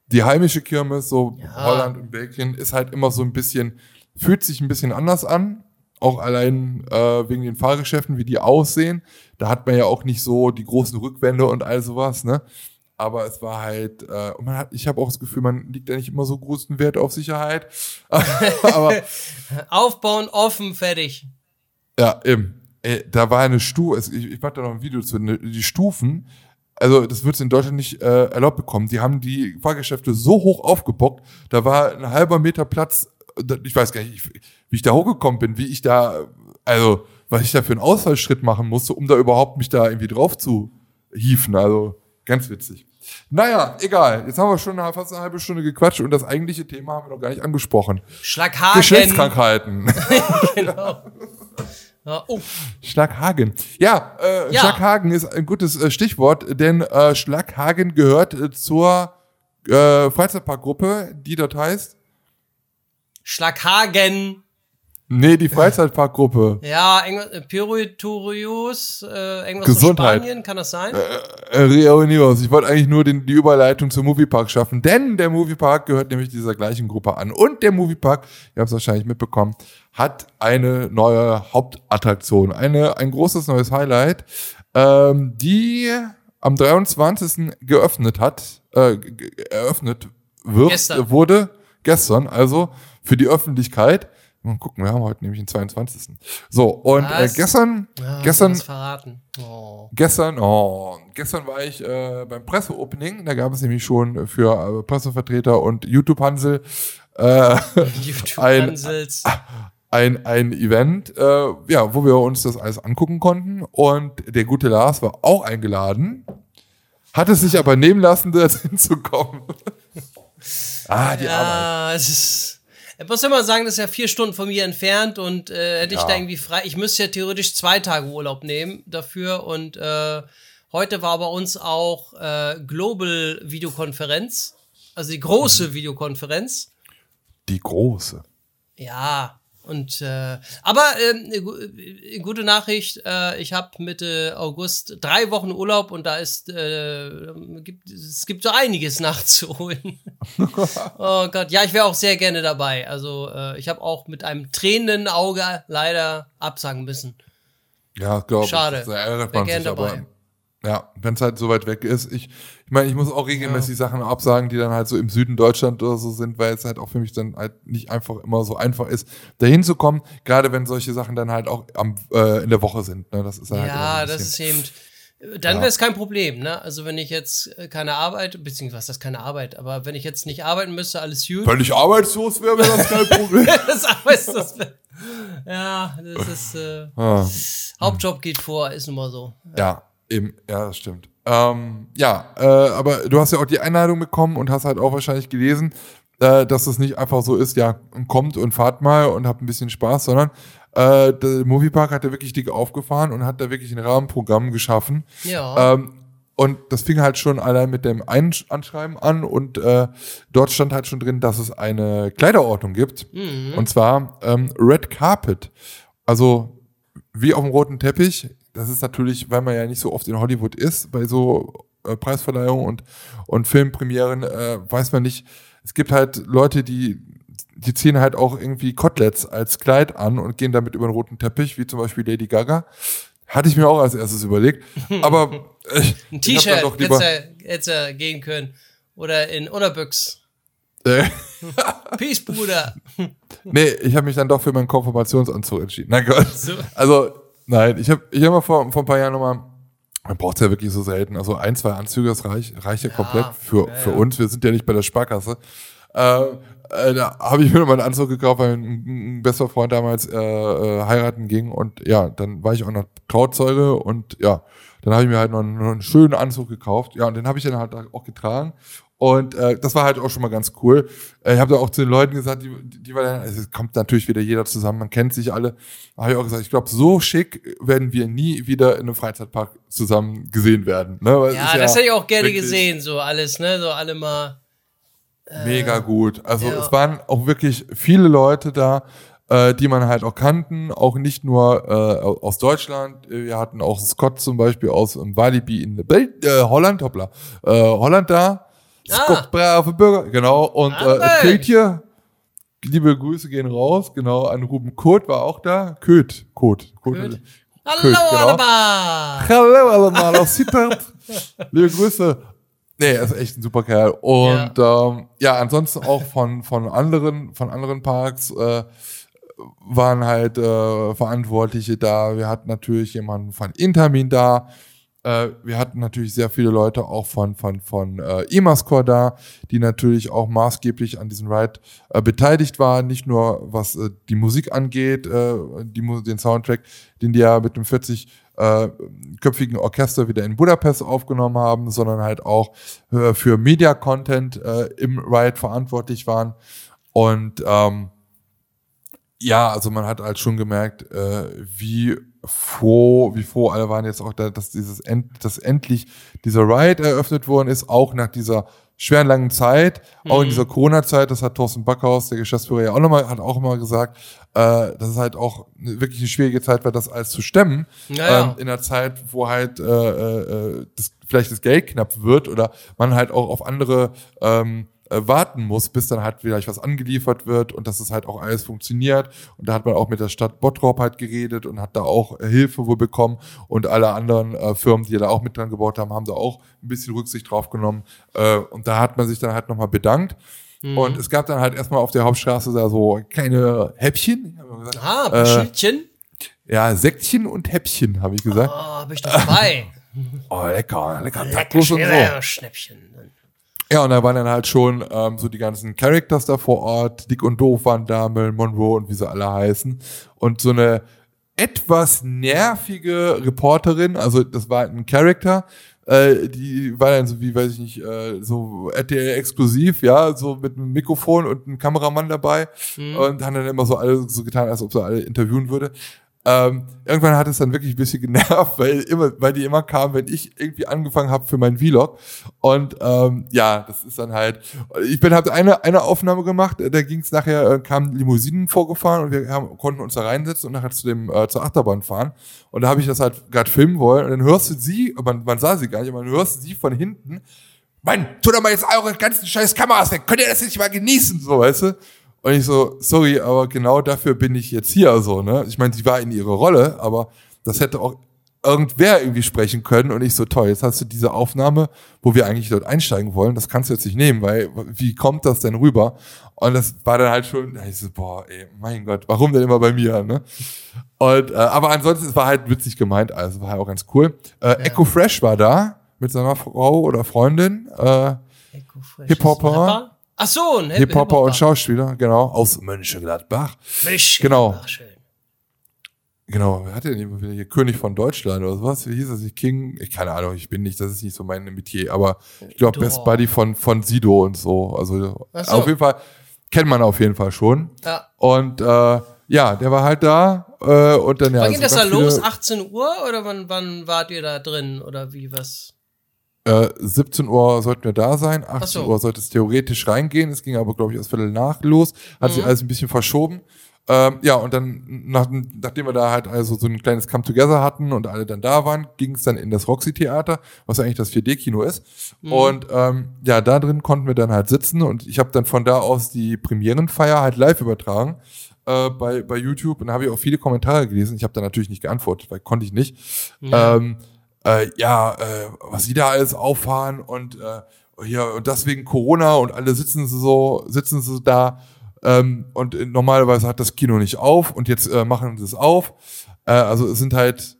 die heimische Kirmes, so Ja. Holland und Belgien, ist halt immer so ein bisschen, fühlt sich ein bisschen anders an. Auch allein äh, wegen den Fahrgeschäften, wie die aussehen. Da hat man ja auch nicht so die großen Rückwände und all sowas, ne? Aber es war halt, äh, und man hat, ich habe auch das Gefühl, man liegt da nicht immer so großen Wert auf Sicherheit. aber Aufbauen, offen, fertig. Ja, eben. Ey, da war eine Stufe, ich, ich mache da noch ein Video zu, ne, die Stufen, also das wird in Deutschland nicht äh, erlaubt bekommen. Die haben die Fahrgeschäfte so hoch aufgebockt, da war ein halber Meter Platz, ich weiß gar nicht, wie ich da hochgekommen bin, wie ich da, also was ich da für einen Ausfallschritt machen musste, um da überhaupt mich da irgendwie drauf zu hieven, also ganz witzig. Naja, egal. Jetzt haben wir schon eine, fast eine halbe Stunde gequatscht und das eigentliche Thema haben wir noch gar nicht angesprochen. Schlaghagen. Geschlechtskrankheiten. Genau. Oh, Schlaghagen. Ja, äh, Ja. Schlaghagen ist ein gutes äh, Stichwort, denn äh, Schlaghagen gehört äh, zur äh, Freizeitparkgruppe, die dort heißt. Schlaghagen. Nee, die Freizeitparkgruppe. Ja, äh, Pyriturius, äh, irgendwas Gesundheit. Spanien, kann das sein? Äh, Reunidos. Ich wollte eigentlich nur den, die Überleitung zum Moviepark schaffen, denn der Moviepark gehört nämlich dieser gleichen Gruppe an. Und der Moviepark, ihr habt es wahrscheinlich mitbekommen, hat eine neue Hauptattraktion, eine, ein großes neues Highlight, ähm, die am 23. geöffnet hat, äh, eröffnet wird, Gestern. wurde, gestern, also für die Öffentlichkeit. Mal gucken, wir haben heute nämlich den 22. So, und äh, gestern, Ah, gestern, verraten. Oh. gestern, oh, gestern war ich äh, beim Presseopening, da gab es nämlich schon für äh, Pressevertreter und YouTube-Hansel äh, YouTube Ein- ein, ein Event, äh, ja, wo wir uns das alles angucken konnten. Und der gute Lars war auch eingeladen, hat es sich aber nehmen lassen, da hinzukommen. ah, die Arbeit. Ja, es ist. Ich muss immer sagen, das ist ja vier Stunden von mir entfernt und äh, hätte ich Ja. da irgendwie frei. Ich müsste ja theoretisch zwei Tage Urlaub nehmen dafür und äh, heute war bei uns auch äh, Global Videokonferenz, also die große Videokonferenz. Die große. Ja, und äh, aber ähm, äh, gute Nachricht, äh, ich habe Mitte August drei Wochen Urlaub und da ist äh, gibt, es gibt so einiges nachzuholen. oh Gott, ja, ich wäre auch sehr gerne dabei. Also äh, ich habe auch mit einem tränenden Auge leider absagen müssen. Ja, glaube ich. Schade. Da man gern sich aber. Ja, wenn es halt so weit weg ist. Ich, ich meine, ich muss auch regelmäßig Sachen absagen, die dann halt so im Süden Deutschland oder so sind, weil es halt auch für mich dann halt nicht einfach immer so einfach ist, da hinzukommen. Gerade wenn solche Sachen dann halt auch am, äh, in der Woche sind. Ne? Das ist halt Ja, das ist eben. Dann Ja. wäre es kein Problem, ne? Also wenn ich jetzt äh, keine Arbeit, beziehungsweise das ist keine Arbeit, aber wenn ich jetzt nicht arbeiten müsste, alles gut. Völlig arbeitslos wäre mir das kein Problem. das ist das. Ja, das ist. Äh, ah. Hauptjob geht vor, ist nun mal so. Ja, eben, ja, das stimmt. Ähm, ja, äh, aber du hast ja auch die Einladung bekommen und hast halt auch wahrscheinlich gelesen, äh, dass es nicht einfach so ist, ja, kommt und fahrt mal und habt ein bisschen Spaß, sondern äh, der Moviepark hat da wirklich dick aufgefahren und hat da wirklich ein Rahmenprogramm geschaffen. Ja. Ähm, und das fing halt schon allein mit dem Anschreiben an und äh, dort stand halt schon drin, dass es eine Kleiderordnung gibt. Mhm. Und zwar ähm, Red Carpet. Also wie auf dem roten Teppich. Das ist natürlich, weil man ja nicht so oft in Hollywood ist, bei so äh, Preisverleihungen und, und Filmpremieren, äh, weiß man nicht. Es gibt halt Leute, die, die ziehen halt auch irgendwie Koteletts als Kleid an und gehen damit über den roten Teppich, wie zum Beispiel Lady Gaga. Hatte ich mir auch als erstes überlegt. Aber äh, Ein ich hab dann T-Shirt hättest du gehen können. Oder in Unterbüchs. Äh, Peace, Bruder. nee, ich habe mich dann doch für meinen Konfirmationsanzug entschieden. Nein, Gott. So. Also, nein, ich habe ich hab mal vor, vor ein paar Jahren nochmal, man braucht ja wirklich so selten, also ein, zwei Anzüge, das reicht, reicht ja, komplett für, ja, für uns. Wir sind ja nicht bei der Sparkasse. Äh, äh, da habe ich mir nochmal einen Anzug gekauft, weil ein, ein bester Freund damals äh, äh, heiraten ging und ja, dann war ich auch noch Trauzeuge und ja, dann habe ich mir halt noch einen, noch einen schönen Anzug gekauft. Ja, und den habe ich dann halt auch getragen. Und äh, das war halt auch schon mal ganz cool. Äh, ich habe da auch zu den Leuten gesagt, die, die war dann, also es kommt natürlich wieder jeder zusammen, man kennt sich alle. Da habe ich auch gesagt, ich glaube, so schick werden wir nie wieder in einem Freizeitpark zusammen gesehen werden. Ne? Ja, ist das hätte ich auch gerne gesehen, so alles, ne? So alle mal. Mega gut. Also ja. es waren auch wirklich viele Leute da, äh, die man halt auch kannten, auch nicht nur äh, aus Deutschland. Wir hatten auch Scott zum Beispiel aus ähm, Walibi in äh, Holland, hoppla, äh, Holland da. Ah. Scott Brave Bürger, genau. Und Ah, äh. Kate hier, liebe Grüße gehen raus, genau, an Ruben Kurt war auch da. Köth, Kurt. Kurt. Köth. Hallo, genau. Alaba! Hallo alle mal aus Sittard. Liebe Grüße. Nee, er ist echt ein super Kerl. Und ja, ähm, ja ansonsten auch von, von anderen, von anderen Parks äh, waren halt äh, Verantwortliche da. Wir hatten natürlich jemanden von Intermin da. Äh, wir hatten natürlich sehr viele Leute auch von, von, von äh, Emascore da, die natürlich auch maßgeblich an diesem Ride äh, beteiligt waren. Nicht nur was äh, die Musik angeht, äh, die, den Soundtrack, den die ja mit dem 40 äh, köpfigen Orchester wieder in Budapest aufgenommen haben, sondern halt auch äh, für Media-Content äh, im Ride verantwortlich waren. Und ähm, ja, also man hat halt schon gemerkt, äh, wie froh, wie froh alle waren jetzt auch, da, dass dieses end, dass endlich dieser Ride eröffnet worden ist, auch nach dieser schweren langen Zeit, auch in Mhm. dieser Corona-Zeit, das hat Thorsten Backhaus, der Geschäftsführer, ja auch nochmal, hat auch immer gesagt, äh, dass es halt auch wirklich eine schwierige Zeit war, das alles zu stemmen, Ja, ähm, in einer Zeit, wo halt äh, äh, das, vielleicht das Geld knapp wird oder man halt auch auf andere ähm, äh, warten muss, bis dann halt vielleicht was angeliefert wird und dass es halt auch alles funktioniert. Und da hat man auch mit der Stadt Bottrop halt geredet und hat da auch äh, Hilfe wohl bekommen und alle anderen äh, Firmen, die da auch mit dran gebaut haben, haben da auch ein bisschen Rücksicht drauf genommen. Äh, und da hat man sich dann halt nochmal bedankt. Mhm. Und es gab dann halt erstmal auf der Hauptstraße da so kleine Häppchen. Gesagt, Ah, äh, Schildchen. ja, Säckchen und Häppchen, habe ich gesagt. Oh, hab ich doch dabei. Oh, lecker, lecker. Lecker Tacos und so. Schnäppchen. Ja, und da waren dann halt schon ähm, so die ganzen Characters da vor Ort. Dick und Doof waren da, Marilyn Monroe und wie sie alle heißen. Und so eine etwas nervige Reporterin, also das war ein Charakter, äh, die war dann so wie, weiß ich nicht, äh, so RTL exklusiv, ja, so mit einem Mikrofon und einem Kameramann dabei und haben dann immer so alle so getan, als ob sie alle interviewen würde. Ähm, irgendwann hat es dann wirklich ein bisschen genervt, weil immer, weil die immer kam, wenn ich irgendwie angefangen habe für meinen Vlog. Und ähm, ja, das ist dann halt. Ich bin habe eine eine Aufnahme gemacht. Da ging es nachher äh, kamen Limousinen vorgefahren und wir haben, konnten uns da reinsetzen und nachher zu dem äh, zur Achterbahn fahren. Und da habe ich das halt gerade filmen wollen und dann hörst du sie, man, man sah sie gar nicht, aber man hörst sie von hinten. Mann, tu doch mal jetzt eure ganzen scheiß Kameras weg. Könnt ihr das nicht mal genießen, so weißt du? Und ich so, sorry, aber genau dafür bin ich jetzt hier so, ne? Ich meine, sie war in ihrer Rolle, aber das hätte auch irgendwer irgendwie sprechen können und ich so, toll, jetzt hast du diese Aufnahme, wo wir eigentlich dort einsteigen wollen, das kannst du jetzt nicht nehmen, weil wie kommt das denn rüber? Und das war dann halt schon, ich so, boah, ey, mein Gott, warum denn immer bei mir, ne? Und, äh, aber ansonsten, es war halt witzig gemeint, also war halt auch ganz cool. Äh, Echo Fresh war da mit seiner Frau oder Freundin, äh, Echo Fresh. Hip-Hopper. Ach so, ein Hip- Hip-Hopper und Hip-Hopper. Schauspieler, genau, aus Mönchengladbach. Fisch. Genau. Schön. Genau, wer hat denn immer wieder hier König von Deutschland oder sowas? Wie hieß das? nicht? King? Ich keine Ahnung, ich bin nicht, das ist nicht so mein Metier, aber ich glaube. Best Buddy von, von Sido und so. Also so. auf jeden Fall, kennt man auf jeden Fall schon. Ja. Und äh, ja, der war halt da äh, und dann ja. Wann geht das da los? viele- 18 Uhr oder wann, wann wart ihr da drin oder wie was? Äh, 17 Uhr sollten wir da sein, 18 so. Uhr sollte es theoretisch reingehen. Es ging aber, glaube ich, erst Viertel nach los. Hat Mhm. sich alles ein bisschen verschoben. Ähm, ja, und dann, nach, nachdem wir da halt also so ein kleines Come-Together hatten und alle dann da waren, ging es dann in das Roxy-Theater, was eigentlich das 4D-Kino ist. Mhm. Und ähm, ja, da drin konnten wir dann halt sitzen und ich habe dann von da aus die Premierenfeier halt live übertragen äh, bei, bei YouTube und da habe ich auch viele Kommentare gelesen. Ich habe da natürlich nicht geantwortet, weil konnte ich nicht. Ja. Ähm, äh, ja, äh, was die da alles auffahren und äh, hier und deswegen Corona und alle sitzen sie so, sitzen sie da ähm, und normalerweise hat das Kino nicht auf und jetzt äh, machen sie es auf. Äh, also es sind halt,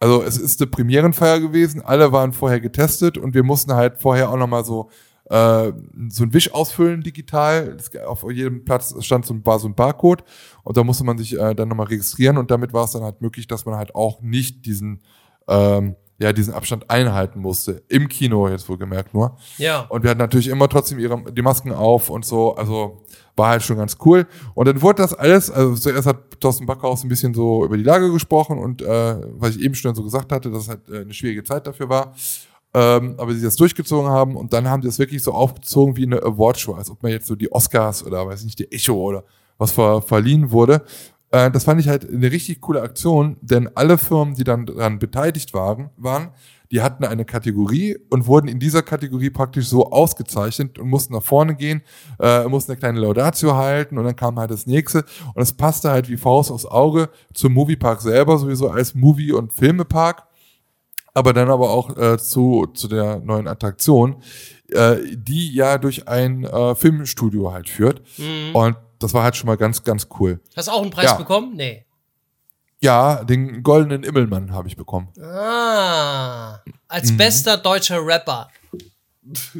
also es ist eine Premierenfeier gewesen, alle waren vorher getestet und wir mussten halt vorher auch nochmal so äh, so ein Wisch ausfüllen digital. Auf jedem Platz stand so ein, war so ein Barcode und da musste man sich äh, dann nochmal registrieren und damit war es dann halt möglich, dass man halt auch nicht diesen ähm, ja, diesen Abstand einhalten musste. Im Kino jetzt wohlgemerkt nur. Ja. Und wir hatten natürlich immer trotzdem ihre, die Masken auf und so. Also war halt schon ganz cool. Und dann wurde das alles, also zuerst hat Thorsten Backhaus ein bisschen so über die Lage gesprochen und äh, was ich eben schon so gesagt hatte, dass es halt äh, eine schwierige Zeit dafür war. Ähm, aber sie das durchgezogen haben und dann haben die das wirklich so aufgezogen wie eine Awardshow, als ob man jetzt so die Oscars oder weiß nicht, die Echo oder was ver verliehen wurde. Äh, das fand ich halt eine richtig coole Aktion, denn alle Firmen, die dann daran beteiligt waren, waren, die hatten eine Kategorie und wurden in dieser Kategorie praktisch so ausgezeichnet und mussten nach vorne gehen, äh, mussten eine kleine Laudatio halten und dann kam halt das nächste und es passte halt wie Faust aufs Auge zum Moviepark selber sowieso als Movie- und Filmepark aber dann aber auch äh, zu, zu der neuen Attraktion, äh, die ja durch ein äh, Filmstudio halt führt. Mhm. Und das war halt schon mal ganz, ganz cool. Hast du auch einen Preis Ja. bekommen? Nee. Ja, den goldenen Immelmann habe ich bekommen. Ah. Als Mhm. bester deutscher Rapper.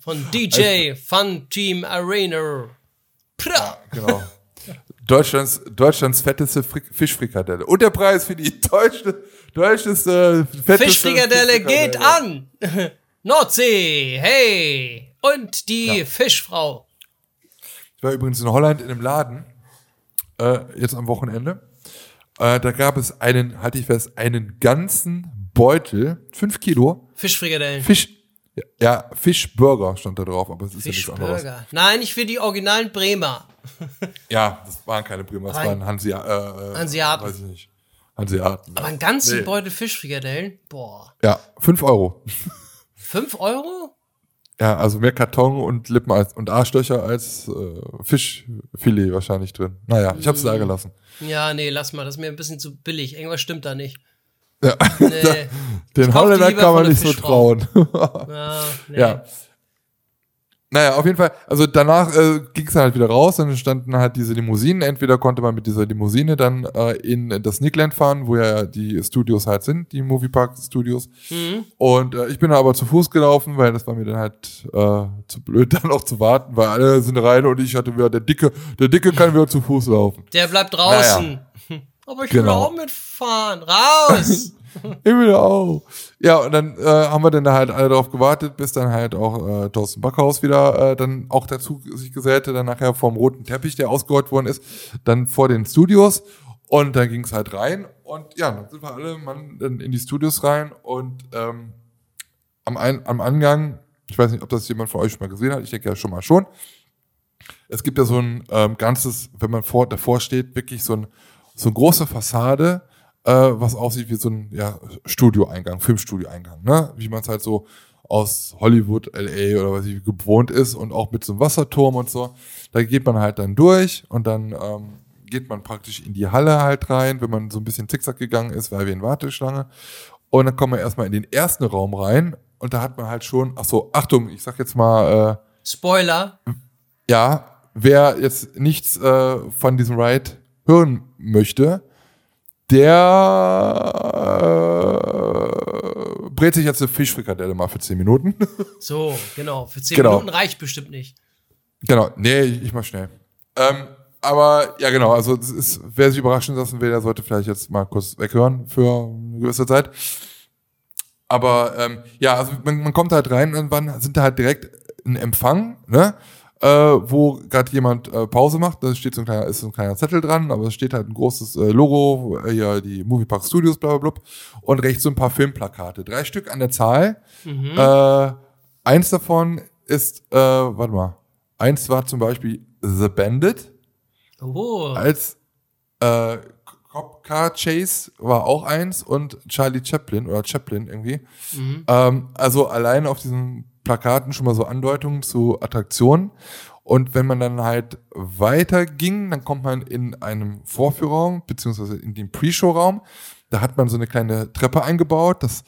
Von DJ Also Fun Team Arena. Pra. Genau. Deutschlands, Deutschlands fetteste Fri- Fischfrikadelle. Und der Preis für die deutsche, deutscheste fetteste Fischfrikadelle geht Fischfrikadelle. an. Nordsee, hey. Und die Ja. Fischfrau. Ich war übrigens in Holland in einem Laden, äh, jetzt am Wochenende. Äh, da gab es einen, halte ich fest, einen ganzen Beutel, fünf Kilo, Fischfrikadellen. Fisch, ja, Fischburger stand da drauf, aber es ist ja nichts anderes. Fischburger. Nein, ich will die originalen Bremer. Ja, das waren keine Bremer, das waren Hansi, äh, äh, Hanseaten. Weiß ich nicht. Hanseaten. Aber einen ganzen Nee. Beutel Fischfrikadellen? Boah. Ja, fünf Euro. Fünf Euro? Ja, also mehr Karton und Lippen als, und Arschlöcher als äh, Fischfilet wahrscheinlich drin. Naja, ich hab's da gelassen. Ja, nee, lass mal. Das ist mir ein bisschen zu billig. Irgendwas stimmt da nicht. Ja. Nee. Den Holländer kann man nicht so trauen. Ja, nee. Ja. Naja, auf jeden Fall, also danach äh, ging es halt wieder raus, dann standen halt diese Limousinen. Entweder konnte man mit dieser Limousine dann äh, in das Nickland fahren, wo ja die Studios halt sind, die Moviepark Studios. Mhm. Und äh, ich bin aber zu Fuß gelaufen, weil das war mir dann halt äh, zu blöd, dann auch zu warten, weil alle sind rein und ich hatte wieder, der Dicke, der Dicke kann wieder zu Fuß laufen. Der bleibt draußen. Aber ich will Genau. auch mitfahren. Raus! Ich will auch. Ja, und dann äh, haben wir dann da halt alle drauf gewartet, bis dann halt auch äh, Thorsten Backhaus wieder äh, dann auch dazu sich gesellte, dann nachher vom roten Teppich, der ausgerollt worden ist, dann vor den Studios. Und dann ging es halt rein. Und ja, dann sind wir alle Mann dann in die Studios rein. Und ähm, am, ein, am Angang, ich weiß nicht, ob das jemand von euch schon mal gesehen hat, ich denke ja schon mal schon. Es gibt ja so ein ähm, ganzes, wenn man vor, davor steht, wirklich so, ein, so eine große Fassade, äh, was aussieht wie so ein ja, Studioeingang, Filmstudioeingang, ne? Wie man es halt so aus Hollywood, LA oder was ich gewohnt ist und auch mit so einem Wasserturm und so. Da geht man halt dann durch und dann ähm, geht man praktisch in die Halle halt rein, wenn man so ein bisschen zickzack gegangen ist, weil wir in Warteschlange. Und dann kommen wir erstmal in den ersten Raum rein und da hat man halt schon, ach so, Achtung, ich sag jetzt mal, äh, Spoiler. ja, wer jetzt nichts äh, von diesem Ride hören möchte, der äh, brät sich jetzt eine Fischfrikadelle mal für 10 Minuten. So, genau. Für 10 Genau. Minuten reicht bestimmt nicht. genau, nee, ich, ich mach schnell. Ähm, aber ja, genau, also das ist, wer sich überraschen lassen will, der sollte vielleicht jetzt mal kurz weghören für eine gewisse Zeit. Aber ähm, ja, also man, man kommt halt rein und irgendwann sind da halt direkt ein Empfang, ne? Äh, wo gerade jemand äh, Pause macht, da steht so ein kleiner, ist so ein kleiner Zettel dran, aber es steht halt ein großes äh, Logo, äh, hier die Moviepark Studios, bla bla bla, und rechts so ein paar Filmplakate. Drei Stück an der Zahl. Mhm. Äh, eins davon ist, äh, warte mal, eins war zum Beispiel The Bandit Oh. als Cop Car Chase war auch eins und Charlie Chaplin oder Chaplin irgendwie. Mhm. Ähm, also allein auf diesen Plakaten schon mal so Andeutungen zu Attraktionen. Und wenn man dann halt weiter ging, dann kommt man in einem Vorführraum, beziehungsweise in den Pre-Show-Raum. Da hat man so eine kleine Treppe eingebaut. Das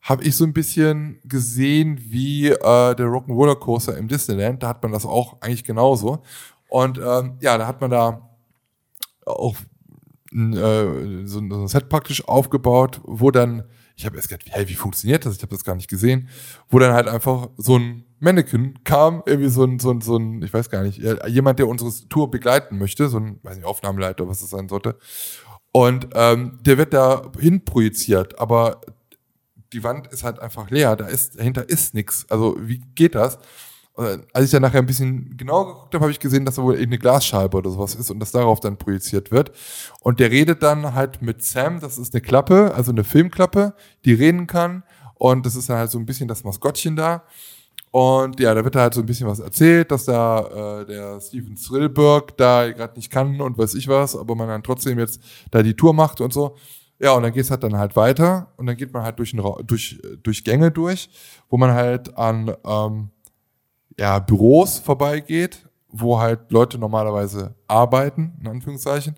habe ich so ein bisschen gesehen wie äh, der Rock'n'Roller Coaster im Disneyland. Da hat man das auch eigentlich genauso. Und ähm, ja, da hat man da auch äh, so ein Set praktisch aufgebaut, wo dann, ich habe erst gedacht, hey, wie funktioniert das? Ich habe das gar nicht gesehen, wo dann halt einfach so ein Mannequin kam, irgendwie so ein, so ein, so ein, ich weiß gar nicht, jemand, der unsere Tour begleiten möchte, so ein, weiß nicht, Aufnahmeleiter, was das sein sollte. Und ähm, der wird da hin projiziert, aber die Wand ist halt einfach leer, da ist, dahinter ist nichts. Also wie geht das? Und als ich dann nachher ein bisschen genauer geguckt habe, habe ich gesehen, dass da wohl eine Glasscheibe oder sowas ist und das darauf dann projiziert wird. Und der redet dann halt mit Sam, das ist eine Klappe, also eine Filmklappe, die reden kann. Und das ist dann halt so ein bisschen das Maskottchen da. Und ja, da wird halt so ein bisschen was erzählt, dass da äh, der Steven Thrillberg da gerade nicht kann und weiß ich was, aber man dann trotzdem jetzt da die Tour macht und so. Ja, und dann geht's halt dann halt weiter und dann geht man halt durch, ein durch, durch Gänge durch, wo man halt an ähm, ja, Büros vorbeigeht, wo halt Leute normalerweise arbeiten, in Anführungszeichen.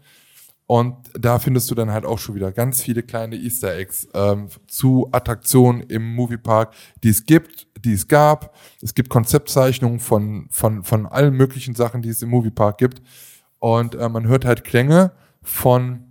Und da findest du dann halt auch schon wieder ganz viele kleine Easter Eggs ähm, zu Attraktionen im Moviepark, die es gibt, die es gab. Es gibt Konzeptzeichnungen von, von, von allen möglichen Sachen, die es im Moviepark gibt. Und äh, man hört halt Klänge von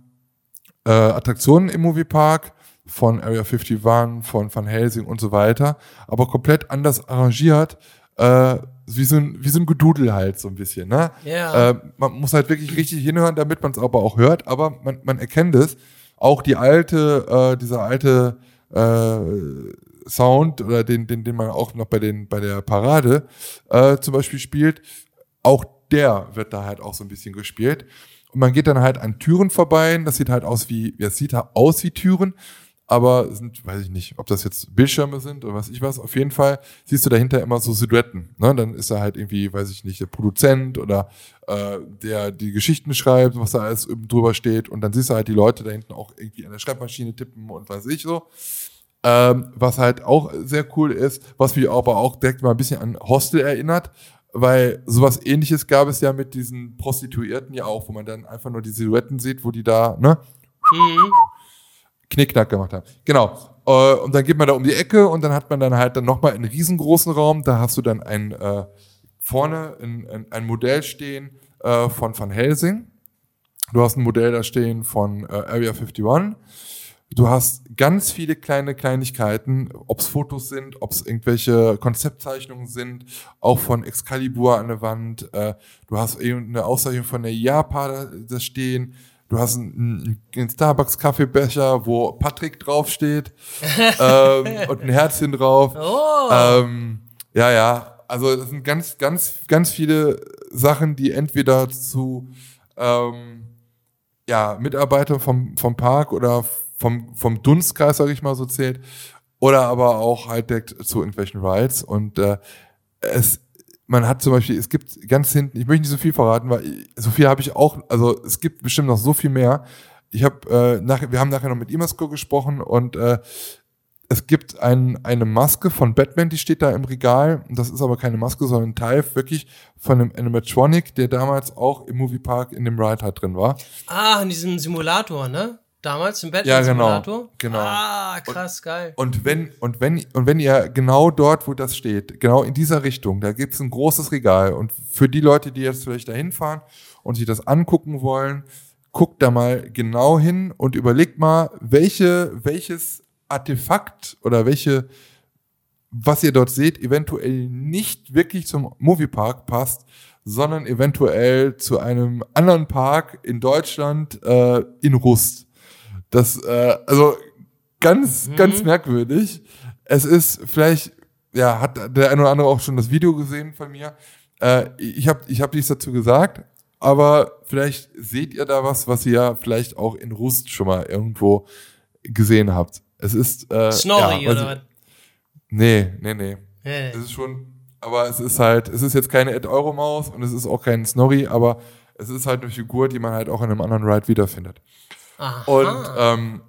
äh, Attraktionen im Moviepark, von Area 51, von Van Helsing und so weiter, aber komplett anders arrangiert, äh, wie, so ein, wie so ein Gedudel halt so ein bisschen. Ne? Ja. Äh, man muss halt wirklich richtig hinhören, damit man es aber auch hört, aber man, man erkennt es. Auch die alte, äh, dieser alte äh, Sound oder den, den, den man auch noch bei, den, bei der Parade äh, zum Beispiel spielt, auch der wird da halt auch so ein bisschen gespielt. Und man geht dann halt an Türen vorbei. Das sieht halt aus wie, ja, sieht halt aus wie Türen, aber sind, weiß ich nicht, ob das jetzt Bildschirme sind oder was ich was. Auf jeden Fall siehst du dahinter immer so Silhouetten. Ne? Dann ist da halt irgendwie, weiß ich nicht, der Produzent oder äh, der die Geschichten schreibt, was da alles drüber steht. Und dann siehst du halt die Leute da hinten auch irgendwie an der Schreibmaschine tippen und weiß ich so. Ähm, was halt auch sehr cool ist, was mich aber auch direkt mal ein bisschen an Hostel erinnert, weil sowas ähnliches gab es ja mit diesen Prostituierten ja auch, wo man dann einfach nur die Silhouetten sieht, wo die da, ne? Mhm. Knickknack gemacht haben. Genau. Äh, und dann geht man da um die Ecke und dann hat man dann halt dann nochmal einen riesengroßen Raum. Da hast du dann ein, äh, vorne ein, ein, ein Modell stehen äh, von Van Helsing. Du hast ein Modell da stehen von äh, Area 51. Du hast ganz viele kleine Kleinigkeiten, ob es Fotos sind, ob es irgendwelche Konzeptzeichnungen sind, auch von Excalibur an der Wand. Äh, du hast eine Auszeichnung von der Japa da stehen. Du hast einen, einen Starbucks-Kaffeebecher, wo Patrick draufsteht ähm, und ein Herzchen drauf. Oh. Ähm, ja, ja. Also das sind ganz, ganz, ganz viele Sachen, die entweder zu ähm, ja, Mitarbeitern vom, vom Park oder vom, vom Dunstkreis, sage ich mal, so zählt. Oder aber auch halt direkt zu irgendwelchen Rides. Und äh, es, man hat zum Beispiel, es gibt ganz hinten, ich möchte nicht so viel verraten, weil so viel habe ich auch, also es gibt bestimmt noch so viel mehr. Ich habe, äh, nach, wir haben nachher noch mit Imasco gesprochen und äh, es gibt ein, eine Maske von Batman, die steht da im Regal. Das ist aber keine Maske, sondern ein Teil wirklich von einem Animatronic, der damals auch im Moviepark in dem Ride halt drin war. Ah, in diesem Simulator, ne? Damals im Batman-Simulator? Ja, genau, genau. Ah, krass, und, geil. Und wenn, und, wenn, und wenn ihr genau dort, wo das steht, genau in dieser Richtung, da gibt's ein großes Regal. Und für die Leute, die jetzt vielleicht da hinfahren und sich das angucken wollen, guckt da mal genau hin und überlegt mal, welche, welches Artefakt oder welche, was ihr dort seht, eventuell nicht wirklich zum Moviepark passt, sondern eventuell zu einem anderen Park in Deutschland äh, in Rust. Das, äh, also ganz, mhm. ganz merkwürdig. Es ist vielleicht, ja, hat der eine oder andere auch schon das Video gesehen von mir. Äh, ich habe ich hab nichts dazu gesagt, aber vielleicht seht ihr da was, was ihr ja vielleicht auch in Rust schon mal irgendwo gesehen habt. Es ist. Äh, Snorri ja, oder was? Nee, nee, nee. Hey. Es ist schon, aber es ist halt, es ist jetzt keine Ed Euro Maus und es ist auch kein Snorri, aber es ist halt eine Figur, die man halt auch in einem anderen Ride wiederfindet. Aha. Und ähm,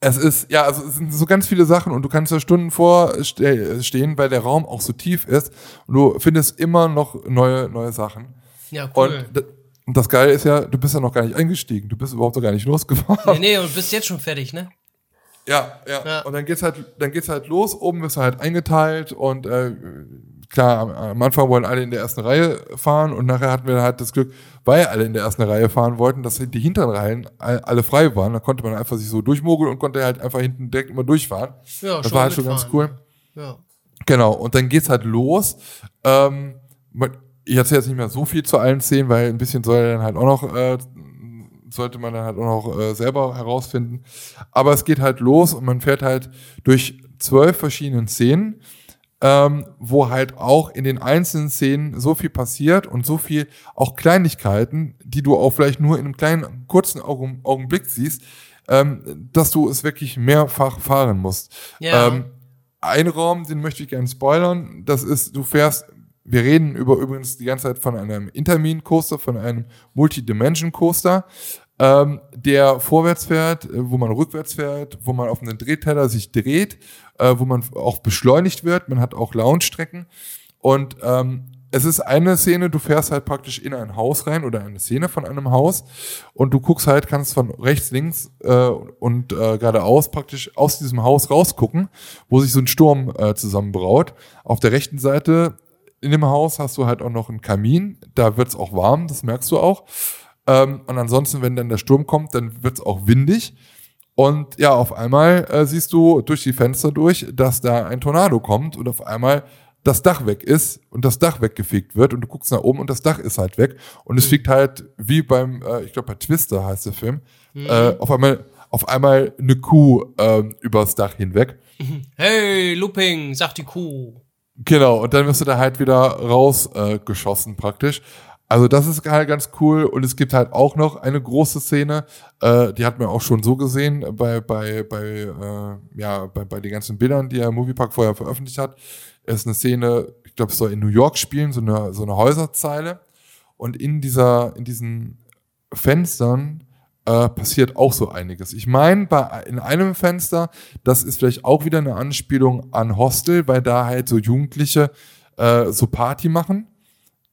es ist, ja, also es sind so ganz viele Sachen und du kannst da Stunden vorstehen, weil der Raum auch so tief ist und du findest immer noch neue, neue Sachen. Ja, cool. Und, und das Geile ist ja, du bist ja noch gar nicht eingestiegen, du bist überhaupt noch gar nicht losgefahren. Nee, nee, und bist jetzt schon fertig, ne? Ja, ja, ja. Und dann geht's halt, dann geht's halt los, oben wirst du halt eingeteilt und äh, klar, am, Anfang wollen alle in der ersten Reihe fahren und nachher hatten wir halt das Glück, weil alle in der ersten Reihe fahren wollten, dass die hinteren Reihen alle frei waren. Da konnte man einfach sich so durchmogeln und konnte halt einfach hinten direkt immer durchfahren. Ja, das war halt schon ganz cool. Ja. Genau, und dann geht's halt los. Ähm, ich erzähle jetzt nicht mehr so viel zu allen Szenen, weil ein bisschen soll dann halt auch noch, äh, sollte man dann halt auch noch äh, selber herausfinden. Aber es geht halt los und man fährt halt durch zwölf verschiedenen Szenen ähm, wo halt auch in den einzelnen Szenen so viel passiert und so viel auch Kleinigkeiten, die du auch vielleicht nur in einem kleinen, kurzen Augen, Augenblick siehst, ähm, dass du es wirklich mehrfach fahren musst. Ja. Ähm, ein Raum, den möchte ich gerne spoilern, das ist, du fährst, wir reden über übrigens die ganze Zeit von einem Intermin-Coaster, von einem Multidimension-Coaster ähm, der vorwärts fährt, äh, wo man rückwärts fährt, wo man auf einen Drehteller sich dreht, äh, wo man auch beschleunigt wird. Man hat auch Launchstrecken. Und ähm, es ist eine Szene, du fährst halt praktisch in ein Haus rein oder eine Szene von einem Haus und du guckst halt, kannst von rechts, links äh, und äh, geradeaus praktisch aus diesem Haus rausgucken, wo sich so ein Sturm äh, zusammenbraut. Auf der rechten Seite in dem Haus hast du halt auch noch einen Kamin, da wird's auch warm, das merkst du auch. Ähm, und ansonsten, wenn dann der Sturm kommt, dann wird es auch windig. Und ja, auf einmal äh, siehst du durch die Fenster durch, dass da ein Tornado kommt und auf einmal das Dach weg ist und das Dach weggefegt wird und du guckst nach oben und das Dach ist halt weg und es mhm. fliegt halt wie beim, äh, ich glaube bei Twister heißt der Film, mhm. äh, auf einmal auf einmal eine Kuh äh, übers Dach hinweg. Mhm. Hey, Looping, sagt die Kuh. Genau, und dann wirst du da halt wieder rausgeschossen praktisch. Also das ist halt ganz cool und es gibt halt auch noch eine große Szene, äh, die hat man auch schon so gesehen bei bei bei äh, ja bei, bei den ganzen Bildern, die der Moviepark vorher veröffentlicht hat. Es ist eine Szene, ich glaube, es soll in New York spielen, so eine so eine Häuserzeile und in dieser in diesen Fenstern äh, passiert auch so einiges. Ich meine, bei in einem Fenster, das ist vielleicht auch wieder eine Anspielung an Hostel, weil da halt so Jugendliche äh, so Party machen,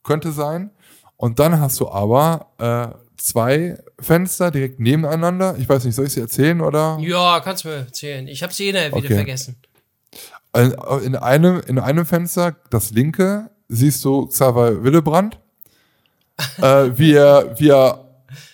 könnte sein. Und dann hast du aber äh, zwei Fenster direkt nebeneinander. Ich weiß nicht, soll ich sie erzählen oder? Ja, kannst du mir erzählen. Ich habe sie eh wieder Okay. vergessen. In, in, einem, in einem Fenster, das linke, siehst du Xaver Willebrand, äh, wie, er, wie er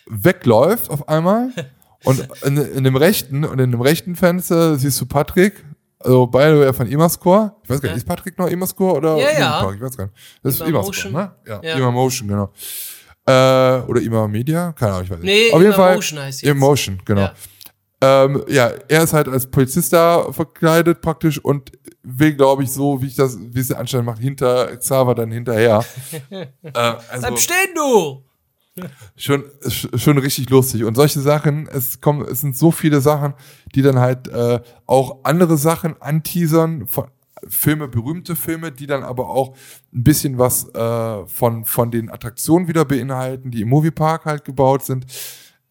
wegläuft auf einmal. Und in, in dem rechten, und in dem rechten Fenster siehst du Patrick, also beide ja von Imascore. Ich weiß gar nicht, Ja. ist Patrick noch Imascore oder Ja, ja. Ich weiß gar nicht. Das ist. Imascore, ne? Ja, Ja. Imamotion, genau. Äh, oder Ima Media? Keine Ahnung, ich weiß nicht. Nee, Auf jeden Fall. Emotion heißt jetzt. Emotion, genau. Ja. Ähm, ja, er ist halt als Polizist da verkleidet praktisch und will, glaube ich, so, wie ich das, wie es der Anschein macht, hinter Xaver dann hinterher. äh, also Bleib stehen, du! Schon, sch- schon richtig lustig. Und solche Sachen, es kommen, es sind so viele Sachen, die dann halt äh, auch andere Sachen anteasern, von Filme, berühmte Filme, die dann aber auch ein bisschen was äh, von, von den Attraktionen wieder beinhalten, die im Moviepark halt gebaut sind.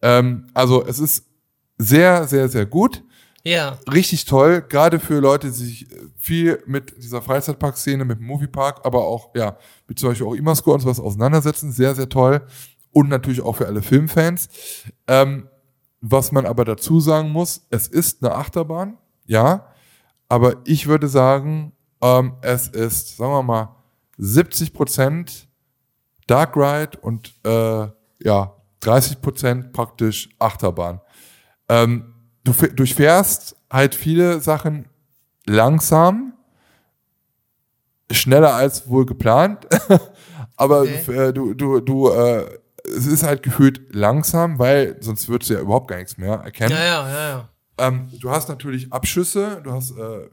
Ähm, also es ist sehr, sehr, sehr gut Ja. richtig toll, gerade für Leute, die sich viel mit dieser Freizeitpark-Szene, mit dem Moviepark, aber auch, ja, mit zum Beispiel auch Imascore und sowas auseinandersetzen. Sehr, sehr toll. Und natürlich auch für alle Filmfans. Ähm, was man aber dazu sagen muss, es ist eine Achterbahn, ja, aber ich würde sagen, ähm, es ist, sagen wir mal, 70 Prozent Dark Ride und äh, ja, 30 Prozent praktisch Achterbahn. Ähm, du durchfährst halt viele Sachen langsam, schneller als wohl geplant, aber Okay. äh, du, du, du, äh, es ist halt gefühlt langsam, weil sonst würdest du ja überhaupt gar nichts mehr erkennen. Ja, ja, ja, ja. Ähm, du hast natürlich Abschüsse, du hast äh,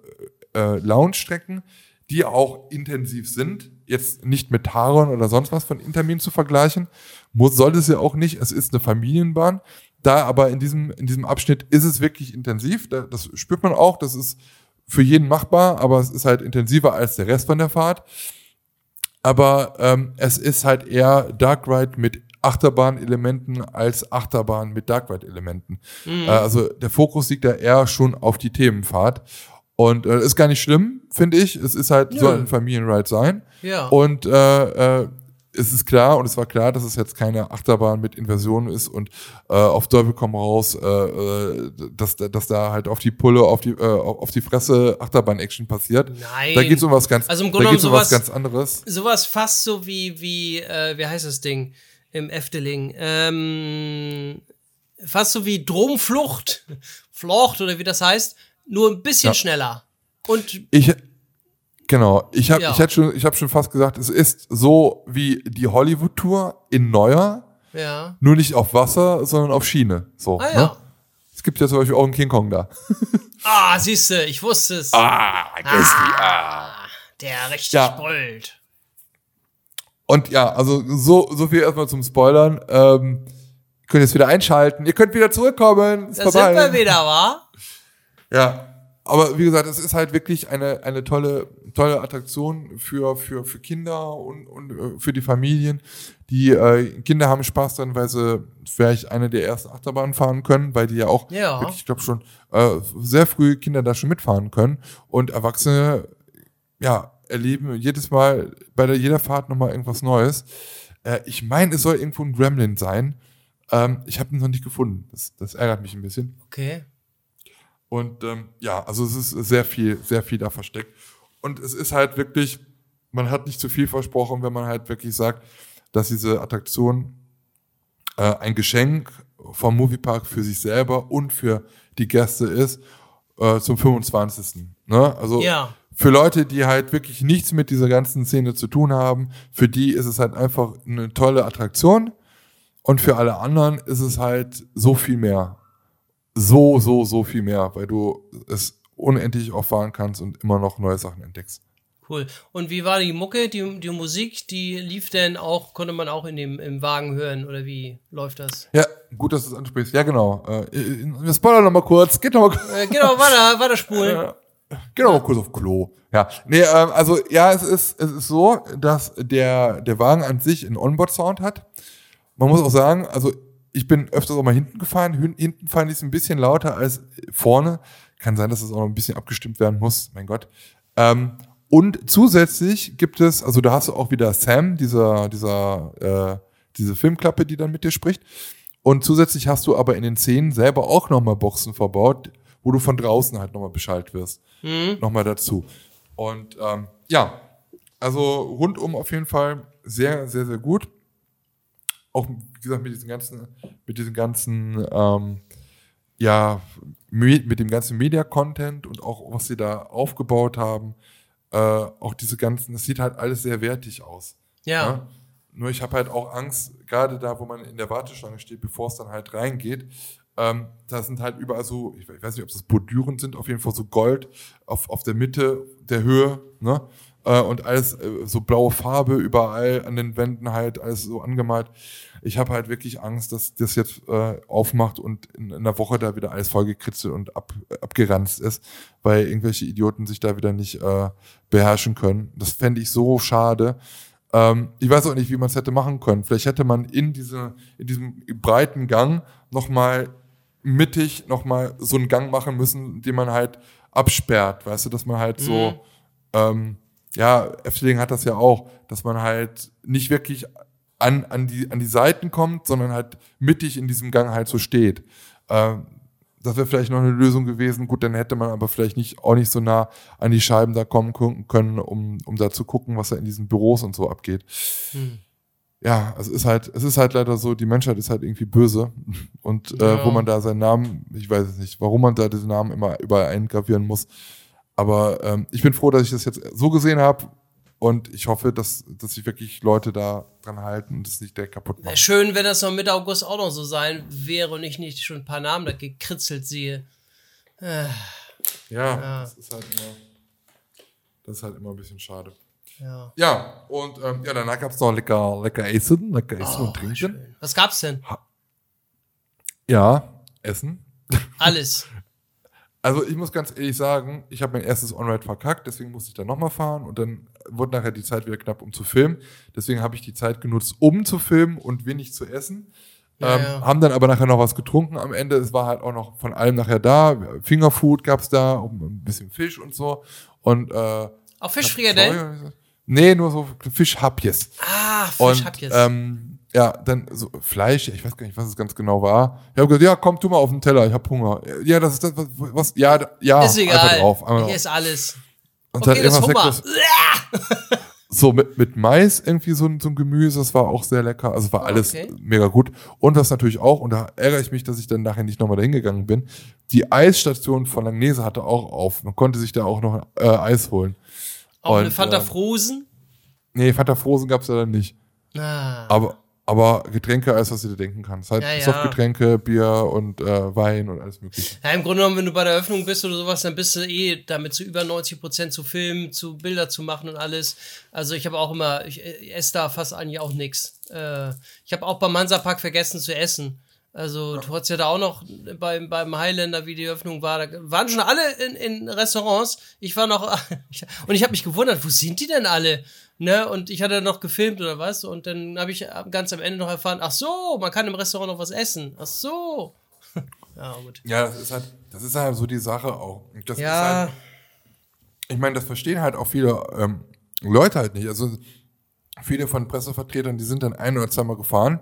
äh, Lounge-Strecken, die auch intensiv sind. Jetzt nicht mit Taron oder sonst was von Intermin zu vergleichen. Muss, sollte es ja auch nicht. Es ist eine Familienbahn. Da aber in diesem, in diesem Abschnitt ist es wirklich intensiv. Da, das spürt man auch. Das ist für jeden machbar, aber es ist halt intensiver als der Rest von der Fahrt. Aber ähm, es ist halt eher Dark Ride mit Achterbahn-Elementen als Achterbahn mit Dark Ride-Elementen. Äh, also der Fokus liegt da eher schon auf die Themenfahrt. Und äh, ist gar nicht schlimm, finde ich. Es ist halt, Nö. soll ein Familienride sein. Ja. Und äh, äh, es ist klar, und es war klar, dass es jetzt keine Achterbahn mit Inversion ist und äh, auf Teufel komm raus, äh, äh, dass, dass da halt auf die Pulle, auf die, äh, auf die Fresse Achterbahn-Action passiert. Nein. Da geht's um was ganz, Also im da Grunde geht's um genommen was sowas- ganz anderes. Sowas fast so wie, wie, äh, wie heißt das Ding im Efteling? Ähm, fast so wie Dromflucht, Flucht oder wie das heißt, nur ein bisschen Ja. schneller. Und Ich, genau, ich habe Ja. ich hätte schon, ich habe schon fast gesagt, es ist so wie die Hollywood-Tour in neuer, ja. nur nicht auf Wasser, sondern auf Schiene. So, Ah ja. ne? Es gibt ja zum Beispiel auch einen King Kong da. Ah, siehste, ich wusste es. Ah, Ah, der richtig Ja. brüllt. Und ja, also so, so viel erstmal zum Spoilern. Ähm, ihr könnt jetzt wieder einschalten. Ihr könnt wieder zurückkommen. Ist Da vorbei. sind wir wieder, wa? Ja. Aber wie gesagt, es ist halt wirklich eine, eine tolle, tolle Attraktion für, für, für Kinder und, und äh, für die Familien. Die äh, Kinder haben Spaß dran, weil sie vielleicht eine der ersten Achterbahnen fahren können, weil die ja auch Ja. wirklich, ich glaube schon, äh, sehr früh Kinder da schon mitfahren können. Und Erwachsene, ja, erleben jedes Mal bei der, jeder Fahrt nochmal irgendwas Neues. Äh, ich meine, es soll irgendwo ein Gremlin sein. Ähm, ich habe ihn noch nicht gefunden. Das, das ärgert mich ein bisschen. Okay. Und ähm, ja, also es ist sehr viel, sehr viel da versteckt. Und es ist halt wirklich, man hat nicht zu viel versprochen, wenn man halt wirklich sagt, dass diese Attraktion äh, ein Geschenk vom Moviepark für sich selber und für die Gäste ist äh, zum 25. Ne? Also Ja. Für Leute, die halt wirklich nichts mit dieser ganzen Szene zu tun haben, für die ist es halt einfach eine tolle Attraktion. Und für alle anderen ist es halt so viel mehr. So, so, so viel mehr, weil du es unendlich auch fahren kannst und immer noch neue Sachen entdeckst. Cool. Und wie war die Mucke, die, die Musik, die lief denn auch, konnte man auch in dem, im Wagen hören oder wie läuft das? Ja, gut, dass du es ansprichst. Ja, genau. Äh, wir spoilern noch mal kurz. Geht noch mal, Äh, genau, weiter, weiter spulen. Geh noch mal kurz auf Klo. Ja, nee, ähm, also ja, es ist, es ist so, dass der, der Wagen an sich einen Onboard-Sound hat. Man muss auch sagen, also ich bin öfters auch mal hinten gefahren. Hin- Hinten fand ich es ein bisschen lauter als vorne. Kann sein, dass es auch noch ein bisschen abgestimmt werden muss. Mein Gott. Ähm, und zusätzlich gibt es, also da hast du auch wieder Sam, dieser, dieser, äh, diese Filmklappe, die dann mit dir spricht. Und zusätzlich hast du aber in den Szenen selber auch nochmal Boxen verbaut, wo du von draußen halt nochmal Bescheid wirst. Mhm. Nochmal dazu. Und ähm, ja, also rundum auf jeden Fall sehr, sehr, sehr gut. Auch, wie gesagt, mit diesen ganzen, mit diesen ganzen, ähm, ja, mit dem ganzen Media-Content und auch, was sie da aufgebaut haben. Äh, auch diese ganzen, es sieht halt alles sehr wertig aus. Ja. Ne? Nur ich habe halt auch Angst, gerade da, wo man in der Warteschlange steht, bevor es dann halt reingeht, ähm, da sind halt überall so, ich weiß nicht, ob das Bordüren sind, auf jeden Fall so Gold auf, auf der Mitte der Höhe, ne? Äh, und alles äh, so blaue Farbe überall an den Wänden halt, alles so angemalt. Ich habe halt wirklich Angst, dass das jetzt äh, aufmacht und in, in einer Woche da wieder alles vollgekritzelt und ab, abgeranzt ist, weil irgendwelche Idioten sich da wieder nicht äh, beherrschen können. Das fände ich so schade. Ähm, ich weiß auch nicht, wie man es hätte machen können. Vielleicht hätte man in, diese, in diesem breiten Gang nochmal mittig nochmal so einen Gang machen müssen, den man halt absperrt. Weißt du, dass man halt so, ähm, ja, Efteling hat das ja auch, dass man halt nicht wirklich an, an, die, an die Seiten kommt, sondern halt mittig in diesem Gang halt so steht. Ähm, das wäre vielleicht noch eine Lösung gewesen. Gut, dann hätte man aber vielleicht nicht auch nicht so nah an die Scheiben da kommen können, um, um da zu gucken, was da in diesen Büros und so abgeht. Hm. Ja, es ist halt, es ist halt leider so, die Menschheit ist halt irgendwie böse. Und äh, Ja. wo man da seinen Namen, ich weiß es nicht, warum man da diesen Namen immer überall eingravieren muss. Aber ähm, ich bin froh, dass ich das jetzt so gesehen habe. Und ich hoffe, dass, dass sich wirklich Leute da dran halten und es nicht direkt kaputt machen. schön, wenn das noch Mitte August auch noch so sein wäre und ich nicht schon ein paar Namen da gekritzelt sehe. Äh, Ja, Ja. das ist halt immer, das ist halt immer ein bisschen schade. Ja. Ja, und ähm, ja, danach gab es noch lecker, lecker Essen, lecker Essen und Trinken. Oh, schön. Was gab's denn? Ja, Essen. Alles. Also ich muss ganz ehrlich sagen, ich habe mein erstes On-Ride verkackt, deswegen musste ich dann nochmal fahren und dann wurde nachher die Zeit wieder knapp, um zu filmen. Deswegen habe ich die Zeit genutzt, um zu filmen und wenig zu essen. Ja, ähm, ja. Haben dann aber nachher noch was getrunken am Ende. Es war halt auch noch von allem nachher da. Fingerfood gab's da, um ein bisschen Fisch und so. Und äh, Auch Fischfrikadellen? Nee, nur so Fischhapjes. Ah, Und Fisch habt ihr ähm, ja, dann so Fleisch, ich weiß gar nicht, was es ganz genau war. Ich habe gesagt, ja, komm, tu mal auf den Teller, ich habe Hunger. Ja, das ist das, was, was ja, ja, Ist einfach egal. drauf. Einfach Hier drauf. ist alles. Und Okay, das ist irgendwas. Leckeres. So mit, mit Mais irgendwie so, ein- so ein Gemüse, das war auch sehr lecker. Also war alles Okay. mega gut. Und was natürlich auch, und da ärgere ich mich, dass ich dann nachher nicht nochmal dahin gegangen bin, die Eisstation von Langnese hatte auch auf. Man konnte sich da auch noch äh, Eis holen. Auch eine Und, Fanta ähm, Frozen? Nee, Fanta Frozen gab's ja dann nicht. Ah. Aber, aber Getränke, alles, was du dir denken kannst. Halt Ja, ja. Softgetränke, Bier und äh, Wein und alles mögliche. Ja, im Grunde genommen, wenn du bei der Eröffnung bist oder sowas, dann bist du eh damit zu über 90 Prozent zu filmen, zu Bilder zu machen und alles. Also ich habe auch immer, ich äh, esse da fast eigentlich auch nichts. Äh, ich habe auch beim Hansapark vergessen zu essen. Also du hattest ja da auch noch beim, beim Highlander, wie die Eröffnung war, da waren schon alle in, in Restaurants. Ich war noch, und ich habe mich gewundert, wo sind die denn alle? Ne? Und ich hatte noch gefilmt oder was und dann habe ich ganz am Ende noch erfahren, ach so, man kann im Restaurant noch was essen. Ach so. ja, gut. Ja, das ist halt, das ist halt so die Sache auch. Das ist Ja. halt, ich meine, das verstehen halt auch viele ähm, Leute halt nicht. Also viele von Pressevertretern, die sind dann ein oder zweimal gefahren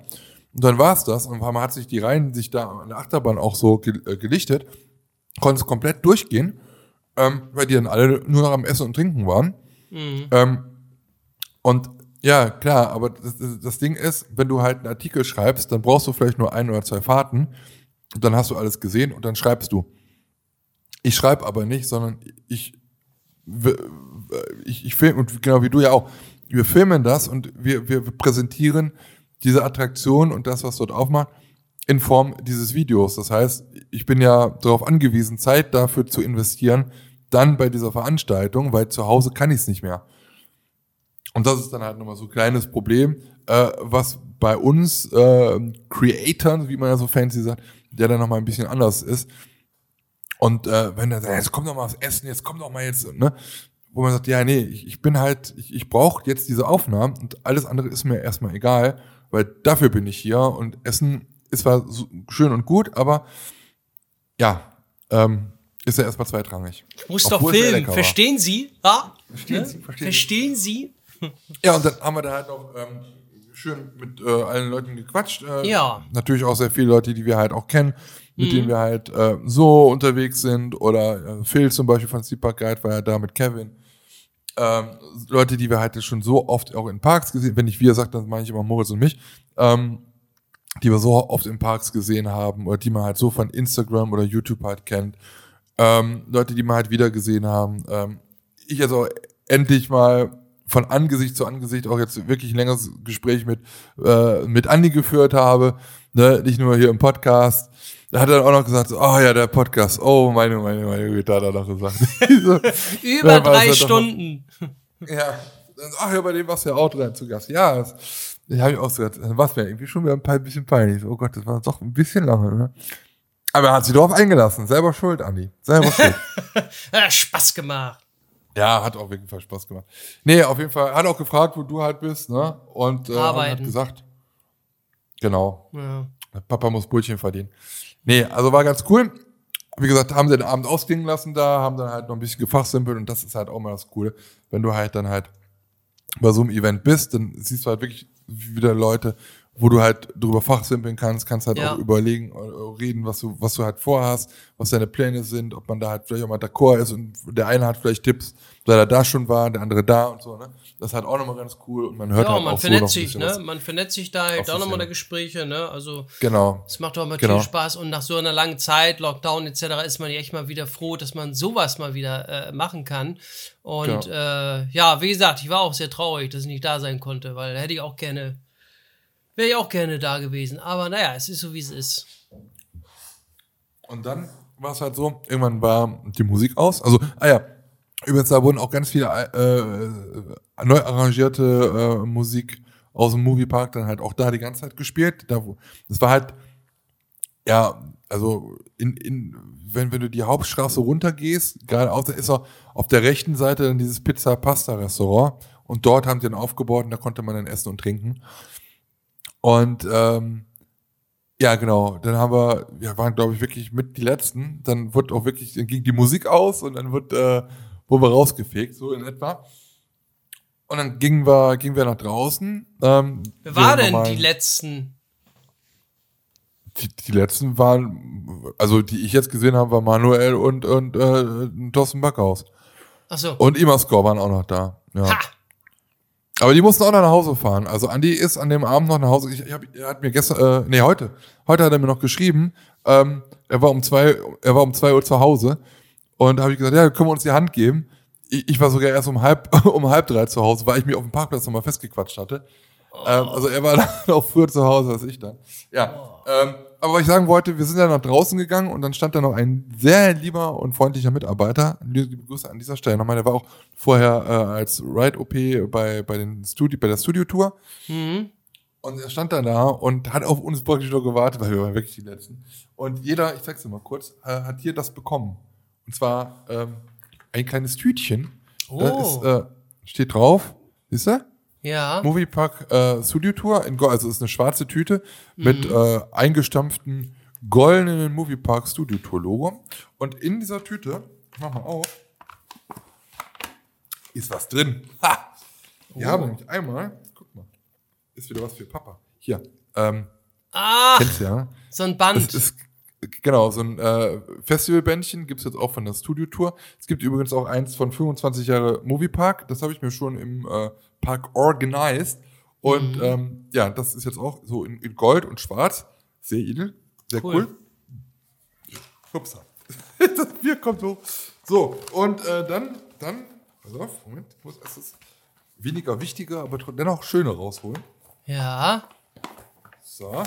und dann war es das. Und man hat sich die Reihen sich da an der Achterbahn auch so ge äh, gelichtet, konnte es komplett durchgehen, ähm, weil die dann alle nur noch am Essen und Trinken waren. Ähm, und ja, klar, aber das, das Ding ist, wenn du halt einen Artikel schreibst, dann brauchst du vielleicht nur ein oder zwei Fahrten und dann hast du alles gesehen und dann schreibst du. Ich schreibe aber nicht, sondern ich, ich, ich film, und genau wie du ja auch, wir filmen das und wir, wir präsentieren diese Attraktion und das, was dort aufmacht, in Form dieses Videos. Das heißt, ich bin ja darauf angewiesen, Zeit dafür zu investieren, dann bei dieser Veranstaltung, weil zu Hause kann ich es nicht mehr. Und das ist dann halt nochmal so ein kleines Problem, äh, was bei uns äh, Creatoren, wie man ja so fancy sagt, der dann nochmal ein bisschen anders ist. Und äh, wenn er sagt, jetzt kommt doch mal was essen, jetzt kommt doch mal jetzt, ne? Wo man sagt, ja, nee, ich, ich bin halt, ich, ich brauche jetzt diese Aufnahmen und alles andere ist mir erstmal egal, weil dafür bin ich hier und Essen ist zwar schön und gut, aber ja, ähm, ist ja erstmal zweitrangig. Ich muss Obwohl doch filmen. Verstehen Sie? Ja? Verstehen Ne? Sie, verstehen Sie. Verstehen Sie? Ja, und dann haben wir da halt noch ähm, schön mit äh, allen Leuten gequatscht. Äh, Ja. Natürlich auch sehr viele Leute, die wir halt auch kennen, mit Mhm. denen wir halt äh, so unterwegs sind. Oder äh, Phil zum Beispiel von Sleep Park Guide war ja da mit Kevin. Ähm, Leute, die wir halt schon so oft auch in Parks gesehen, wenn ich wir sagt, dann meine ich immer Moritz und mich, ähm, die wir so oft in Parks gesehen haben oder die man halt so von Instagram oder YouTube halt kennt. Ähm, Leute, die man halt wieder gesehen haben. Ähm, ich auch endlich mal von Angesicht zu Angesicht auch jetzt wirklich ein längeres Gespräch mit, äh, mit Andi geführt habe, ne? nicht nur hier im Podcast. Da hat er dann auch noch gesagt, so, oh ja, der Podcast, oh meine, meine, meine Güte, hat er noch gesagt. So, Über drei Stunden. ja, dann, ach ja, bei dem warst du ja auch dran zu Gast. Ja, das, das habe ich auch so gesagt. Dann war es mir irgendwie schon wieder ein paar, bisschen peinlich. So, Oh Gott, das war doch ein bisschen lange, ne? Aber er hat sich darauf eingelassen. Selber schuld, Andi. Selber schuld. Hat Spaß gemacht. ja, hat auf jeden Fall Spaß gemacht. Nee, auf jeden Fall. Hat auch gefragt, wo du halt bist, ne? Und äh, hat gesagt, genau, Ja. Papa muss Brötchen verdienen. Nee, also war ganz cool. Wie gesagt, haben sie den Abend ausklingen lassen da, haben dann halt noch ein bisschen gefachsimpelt und das ist halt auch mal das Coole. Wenn du halt dann halt bei so einem Event bist, dann siehst du halt wirklich wieder Leute, wo du halt drüber fachsimpeln kannst, kannst halt Ja. auch überlegen, äh, reden, was du, was du halt vorhast, was deine Pläne sind, ob man da halt vielleicht auch mal d'accord ist und der eine hat vielleicht Tipps, weil er da schon war, der andere da und so, ne? Das ist halt auch nochmal ganz cool und man hört Ja, halt man auch so vernetzt sich, bisschen ne? was. Man vernetzt sich da halt auch nochmal der Gespräche, ne? Also, Genau. es macht auch mal Genau. viel Spaß und nach so einer langen Zeit, Lockdown etc., ist man ja echt mal wieder froh, dass man sowas mal wieder äh, machen kann. Und Genau. äh, ja, wie gesagt, ich war auch sehr traurig, dass ich nicht da sein konnte, weil hätte ich auch gerne, wäre ich auch gerne da gewesen. Aber naja, es ist so, wie es ist. Und dann war es halt so, irgendwann war die Musik aus. Also, ah ja, übrigens, da wurden auch ganz viele äh, neu arrangierte äh, Musik aus dem Moviepark dann halt auch da die ganze Zeit gespielt. Da, das war halt, ja, also in, in, wenn, wenn du die Hauptstraße runtergehst, gerade auf, da ist auch auf der rechten Seite dann dieses Pizza-Pasta-Restaurant und dort haben sie dann aufgebaut und da konnte man dann essen und trinken. Und ähm, ja, genau. Dann haben wir, wir waren, glaube ich, wirklich mit die Letzten. Dann wird auch wirklich, dann ging die Musik aus und dann wird, äh, wurden wir rausgefegt, so in etwa. Und dann gingen wir, gingen wir nach draußen. Ähm, Wer war denn die letzten? Die, die letzten waren, also die ich jetzt gesehen habe, war Manuel und, und äh, Thorsten Backhaus. Achso. Und Imascore waren auch noch da. Ja. Ha! Aber die mussten auch noch nach Hause fahren. Also Andi ist an dem Abend noch nach Hause. Ich, ich hab, er hat mir gestern, äh, nee, heute. Heute hat er mir noch geschrieben. Ähm, er war um zwei, er war um zwei Uhr zu Hause. Und da habe ich gesagt, ja, können wir uns die Hand geben. Ich, ich war sogar erst um halb, um halb drei zu Hause, weil ich mich auf dem Parkplatz nochmal festgequatscht hatte. Ähm, also er war dann auch früher zu Hause als ich dann. Ja. Ähm, aber was ich sagen wollte, wir sind dann nach draußen gegangen und dann stand da noch ein sehr lieber und freundlicher Mitarbeiter. Liebe Grüße an dieser Stelle nochmal. Der war auch vorher äh, als Ride-OP bei, bei, den Studi bei der Studio-Tour. Mhm. Und er stand dann da und hat auf uns praktisch nur gewartet, weil wir waren wirklich die Letzten. Und jeder, ich zeig's dir mal kurz, äh, hat hier das bekommen. Und zwar ähm, ein kleines Tütchen. Da Oh. ist, äh, steht drauf, siehst du? Ja. Moviepark äh, Studio Tour, in Gold, also ist eine schwarze Tüte mit äh, eingestampften goldenen Moviepark Studio Tour Logo. Und in dieser Tüte, mach mal auf, ist was drin. Ha! Wir haben nämlich einmal, guck mal, ist wieder was für Papa. Hier, ähm, Ah, kennst du ja. so ein Band. Das ist genau so ein äh, Festivalbändchen gibt es jetzt auch von der Studio Tour. Es gibt übrigens auch eins von 25 Jahre Moviepark. Das habe ich mir schon im äh, Park organized. Und ähm, ja, das ist jetzt auch so in, in Gold und Schwarz. Sehr edel, sehr cool. Cool. Upsa. das Bier kommt hoch. So, und äh, dann, dann, pass auf, Moment, ich muss erst das weniger wichtige, aber dennoch schöne rausholen. ja. So,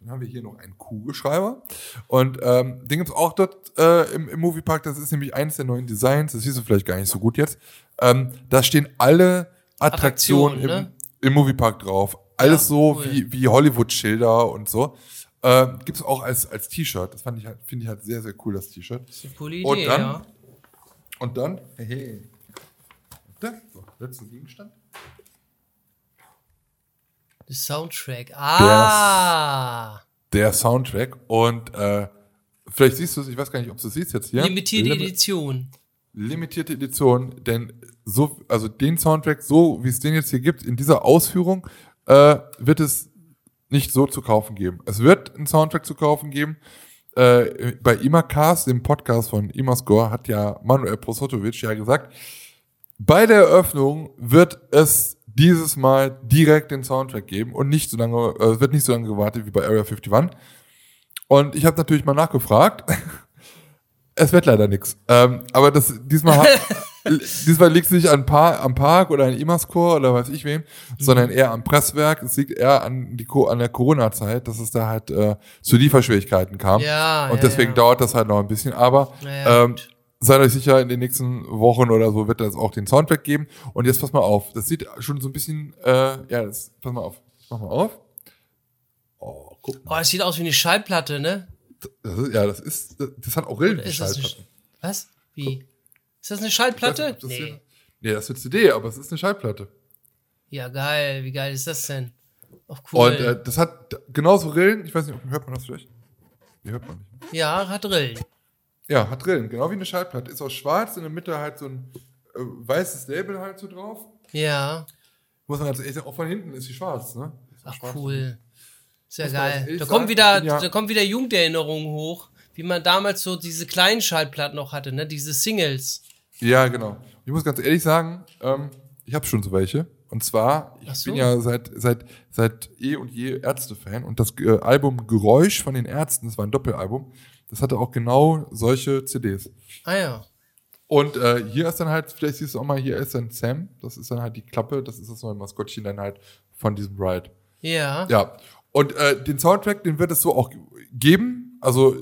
dann haben wir hier noch einen Kugelschreiber. Und ähm, den gibt's auch dort äh, im, im Moviepark. Das ist nämlich eines der neuen Designs. Das siehst du vielleicht gar nicht so gut jetzt. Ähm, da stehen alle Attraktionen, Attraktionen, ne? im, im Moviepark drauf. Alles Ja, so cool. wie, wie Hollywood-Schilder und so. Ähm, gibt's auch als, als T-Shirt. Das fand ich halt, finde ich halt sehr, sehr cool, das T-Shirt. Das ist eine coole Und Idee, dann- ja. Und dann, hey, warte, so, letzten Gegenstand. Der Soundtrack. Ah. der Soundtrack. Und äh, vielleicht siehst du es, ich weiß gar nicht, ob du es siehst jetzt hier. Limitierte Lim- Edition. limitierte Edition, denn so, also den Soundtrack, so wie es den jetzt hier gibt, in dieser Ausführung, äh, wird es nicht so zu kaufen geben. Es wird einen Soundtrack zu kaufen geben. Äh, bei Imacast, dem Podcast von Imascore, hat ja Manuel Prosotovic ja gesagt, bei der Eröffnung wird es dieses Mal direkt den Soundtrack geben und nicht so lange, äh, wird nicht so lange gewartet wie bei Area 51. Und ich habe natürlich mal nachgefragt. Es wird leider nichts. Ähm, aber das diesmal hat, diesmal liegt es nicht an Par am Park oder an Imascore oder weiß ich wem, sondern eher am Presswerk. Es liegt eher an, die, Co- an der Corona-Zeit, dass es da halt äh, zu Lieferschwierigkeiten kam. Ja, Und ja, deswegen ja. dauert das halt noch ein bisschen. Aber Ja, ja, ähm, gut. Seid euch sicher, in den nächsten Wochen oder so wird es auch den Soundtrack geben. Und jetzt pass mal auf. Das sieht schon so ein bisschen, äh, ja, das, pass mal auf. Mach mal auf. Oh, guck Oh, mal. das sieht aus wie eine Schallplatte, ne? Das ist, ja, das ist, das, das hat auch Rillen, die Ist das Schallplatten. was? Wie? Ist das eine Schallplatte? ob das Nee. hier- Nee, das ist eine CD, aber es ist eine Schallplatte. Ja, geil. Wie geil ist das denn? Auch cool. Und äh, das hat genauso Rillen. Ich weiß nicht, hört man das vielleicht? Nee, hört man nicht. ja, hat Rillen. Ja, hat Rillen, genau wie eine Schallplatte. Ist aus schwarz, in der Mitte halt so ein äh, weißes Label halt so drauf. Ja. Muss man ganz ehrlich sagen, auch von hinten ist sie schwarz, ne? Ist Ach, schwarz. cool. Sehr Muss man ganz geil. Da sagen, kommt wieder, ja- da kommt wieder Jugenderinnerungen hoch, wie man damals so diese kleinen Schallplatten noch hatte, ne? Diese Singles. Ja, genau. Ich muss ganz ehrlich sagen, ähm, ich habe schon so welche. Und zwar, ich so. bin ja seit, seit, seit eh und je Ärzte-Fan. Und das äh, Album Geräusch von den Ärzten, das war ein Doppelalbum, das hatte auch genau solche CDs. Ah ja. Und äh, hier ist dann halt, vielleicht siehst du auch mal, hier ist dann Sam, das ist dann halt die Klappe, das ist das neue Maskottchen dann halt von diesem Ride. Ja. Ja. Und äh, den Soundtrack, den wird es so auch geben. Also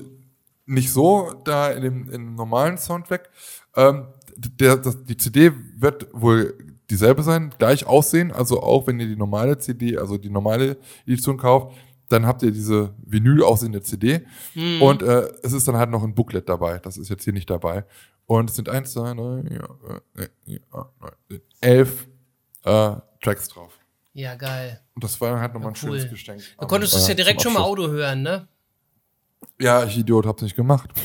nicht so da in dem, in dem normalen Soundtrack. Ähm, der, das, die CD wird wohl dieselbe sein, gleich aussehen. Also auch wenn ihr die normale CD, also die normale Edition kauft, dann habt ihr diese Vinyl aussehende CD. Mhm. Und äh, es ist dann halt noch ein Booklet dabei. Das ist jetzt hier nicht dabei. Und es sind eins, zwei, drei, ja, ja, neun, zehn, elf äh, Tracks drauf. Ja, geil. Und das war dann halt nochmal ein Ja, cool. schönes Geschenk. Du konntest es äh, ja direkt schon mal. Auto hören, ne? Ja, ich Idiot, hab's nicht gemacht.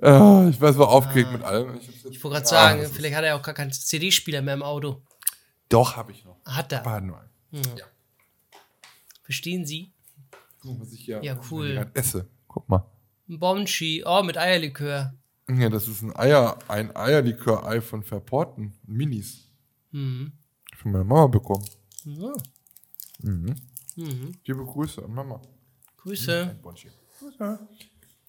Äh, ich weiß, war aufgeregt mit allem. Ich, Ah. Ich wollte gerade Ah, sagen, ist- vielleicht hat er auch gar keinen CD-Spieler mehr im Auto. Doch, habe ich noch. Hat er. War nur ein. Verstehen Sie? Guck mal, was ich hier Ja, cool. gerade esse. Guck mal. Ein Bomschi. Oh, mit Eierlikör. Ja, das ist ein Eier, ein Eierlikör-Ei von Verporten. Minis. Mhm. Von meiner Mama bekommen. Ja. Mhm. Mhm. Liebe Grüße an Mama. Grüße. Ein.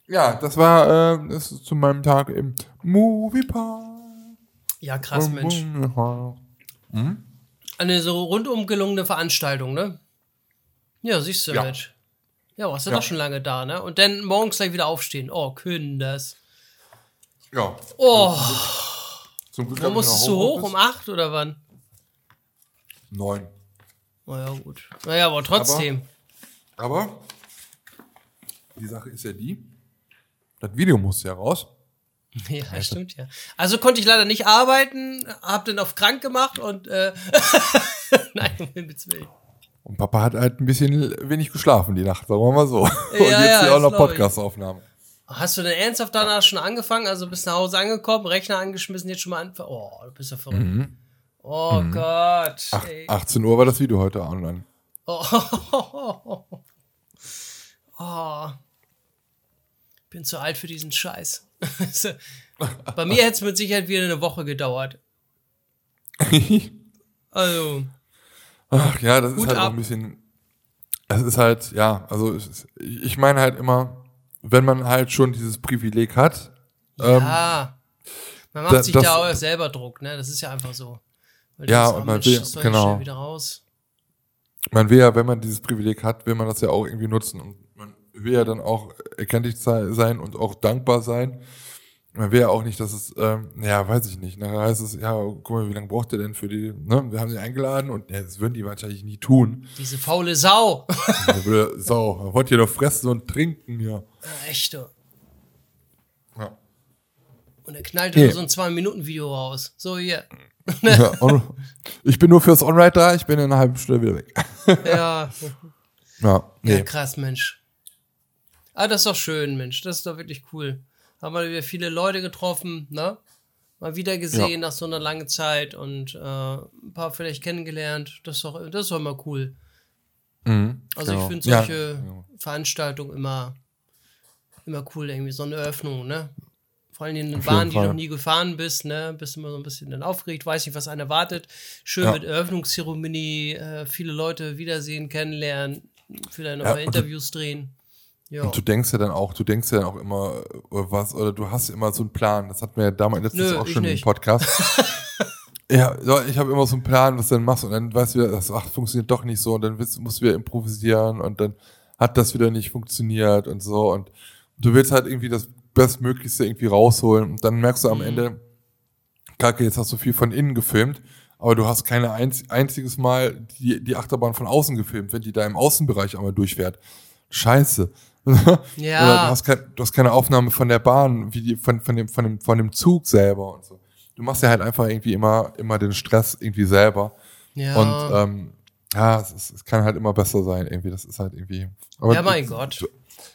Ja, das war äh, das ist zu meinem Tag im Moviepark. Ja, krass, Mensch. Mhm. Eine so rundum gelungene Veranstaltung, ne? Ja, siehst du, Ja. Mensch. Ja, warst du Ja. doch schon lange da, ne? Und dann morgens gleich wieder aufstehen. Oh, können das. Ja. Oh, Zum Glück wann ich musstest du hoch? Um acht oder wann? Neun. Naja, gut. Naja, aber trotzdem. Aber die Sache ist ja die, das Video muss ja raus. Ja, stimmt ja. Also konnte ich leider nicht arbeiten, hab dann auf krank gemacht und äh, nein, um Himmels Willen. Und Papa hat halt ein bisschen wenig geschlafen die Nacht, sagen wir mal so. Und jetzt ja, hier auch noch. Podcast-Aufnahmen. Hast du denn ernsthaft danach schon angefangen? Also bist nach Hause angekommen, Rechner angeschmissen, jetzt schon mal an. Oh, du bist ja verrückt. Mhm. Oh Gott. Ach, ey. 18 Uhr war das Video heute online. Oh. oh. Bin zu alt für diesen Scheiß. Bei mir hätte es mit Sicherheit wieder eine Woche gedauert. Also, Ach ja, das ist Hut halt noch ab. ein bisschen. Es ist halt, ja, also ist, ich meine halt immer, wenn man halt schon dieses Privileg hat, ähm, ja. Man macht da- sich das- da auch selber Druck, ne? Das ist ja einfach so. Weil Ja, und man will- genau. schnell wieder raus. man will ja, wenn man dieses Privileg hat, will man das ja auch irgendwie nutzen. Und man will ja dann auch erkenntlich sei- sein und auch dankbar sein. Man will ja auch nicht, dass es, ähm, ja, weiß ich nicht. Nachher heißt es, ja, guck mal, wie lange braucht ihr denn für die, ne? Wir haben sie eingeladen und ja, das würden die wahrscheinlich nie tun. Diese faule Sau. Würde, so, wollt ihr doch fressen und trinken, ja. Ja, Echt. du. ja. Und er knallt Nee. nur so ein 2-Minuten-Video raus. So hier. ja ich bin nur fürs On-Ride da, ich bin in einer halben Stunde wieder weg. Ja. Ja, nee. ja, krass, Mensch. Ah, das ist doch schön, Mensch. Das ist doch wirklich cool. Haben wir wieder viele Leute getroffen, ne? Mal wieder gesehen Ja. nach so einer langen Zeit und äh, ein paar vielleicht kennengelernt. Das ist doch, das ist doch immer cool. Mhm, Also genau. ich finde Ja, solche genau. Veranstaltungen immer, immer cool, irgendwie so eine Eröffnung, ne? Vor allem in den Bahnen, die du noch nie gefahren bist, ne? Bist immer so ein bisschen dann aufgeregt, weiß nicht, was einen erwartet. Schön Ja. mit Eröffnungszeremonie, äh, viele Leute wiedersehen, kennenlernen, vielleicht noch Ja, Interviews drehen. Ja. Und du denkst ja dann auch, du denkst ja dann auch immer äh, was, oder du hast immer so einen Plan. Das hatten wir ja damals letztens Nö, auch schon im nicht. Podcast. ja, ich habe immer so einen Plan, was du dann machst und dann weißt du wieder, das ach, funktioniert doch nicht so und dann willst, musst du wieder improvisieren und dann hat das wieder nicht funktioniert und so und du willst halt irgendwie das Bestmöglichste irgendwie rausholen und dann merkst du am Mhm. Ende, kacke, jetzt hast du viel von innen gefilmt, aber du hast keine einz einziges Mal die, die Achterbahn von außen gefilmt, wenn die da im Außenbereich einmal durchfährt. Scheiße. Ja. Oder du hast, kein, du hast keine Aufnahme von der Bahn, wie die, von, von, dem, von, dem, von dem Zug selber und so. Du machst ja halt einfach irgendwie immer, immer den Stress irgendwie selber. ja. Und ähm, ja, es, ist, es kann halt immer besser sein, irgendwie. Das ist halt irgendwie. Aber ja, mein Gott.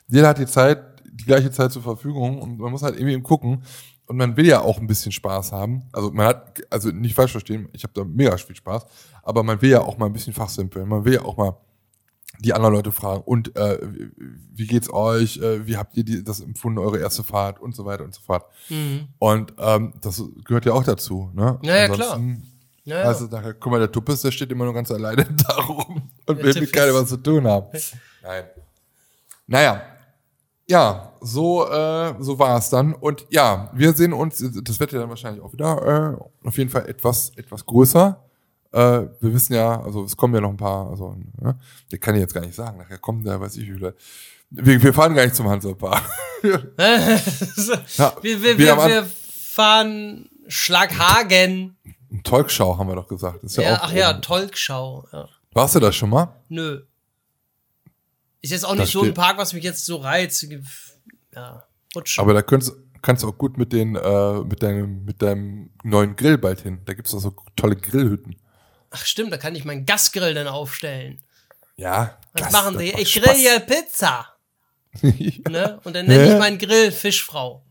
jeder hat die Zeit, die gleiche Zeit zur Verfügung und man muss halt irgendwie gucken. Und man will ja auch ein bisschen Spaß haben. Also man hat, also nicht falsch verstehen, ich habe da mega viel Spaß, aber man will ja auch mal ein bisschen fachsimpeln. Man will ja auch mal die anderen Leute fragen, und äh, wie- geht's euch? Äh, wie habt ihr die, das empfunden, eure erste Fahrt und so weiter und so fort. Mhm. Und ähm, das gehört ja auch dazu. Ne? Ja, ja, klar. Ja, ja. Also nachher, guck mal, der Tuppes, der steht immer nur ganz alleine da rum und will mit keinem was zu tun haben. Nein. Naja. Ja, so, äh, so war es dann. Und ja, wir sehen uns, das wird ja dann wahrscheinlich auch wieder äh, auf jeden Fall etwas, etwas größer. Äh, wir wissen ja, also es kommen ja noch ein paar, also, ne? der kann ich jetzt gar nicht sagen, nachher kommen da, weiß ich wie viele. Wir, wir fahren gar nicht zum Hansapark. Ja, wir, wir, wir wir, fahren Schlaghagen. Talkshow haben wir doch gesagt. Ist ja, Ja, auch ach ja. Tolkschau. Ja. Warst du da schon mal? Nö. Ist jetzt auch nicht so ein Park, was mich jetzt so reizt. Ja, rutschen. Aber da könntest, kannst du auch gut mit den, äh, mit deinem, mit deinem neuen Grill bald hin. Da gibt's doch so tolle Grillhütten. Ach stimmt, da kann ich meinen Gasgrill dann aufstellen. Ja. Was das- machen sie? Ich grill hier Pizza. Ne? Und dann nenne Hä? ich meinen Grill Fischfrau.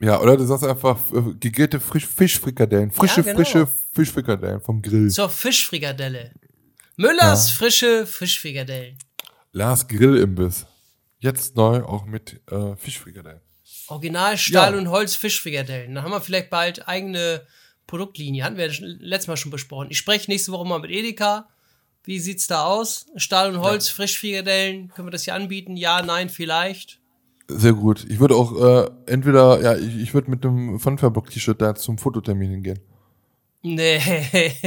Ja, oder du sagst einfach äh, gegrillte Frisch Fischfrikadellen. Frische, Ja, genau. frische Fischfrikadellen vom Grill. Zur Fischfrikadelle. Müllers frische Fischfrikadellen. Lars Grillimbiss. Jetzt neu auch mit äh, Fischfrikadellen. Original Stahl- Ja. und Holz-Fischfrikadellen. Da haben wir vielleicht bald eigene Produktlinie. Hatten wir ja letztes Mal schon besprochen. Ich spreche nächste Woche mal mit Edeka. Wie sieht's da aus? Stahl- und Holz-Frischfrikadellen. Können wir das hier anbieten? Ja, nein, vielleicht. Sehr gut. Ich würde auch äh, entweder, ja, ich, ich würde mit einem Funfairbook-T-Shirt da zum Fototermin hingehen. Nee.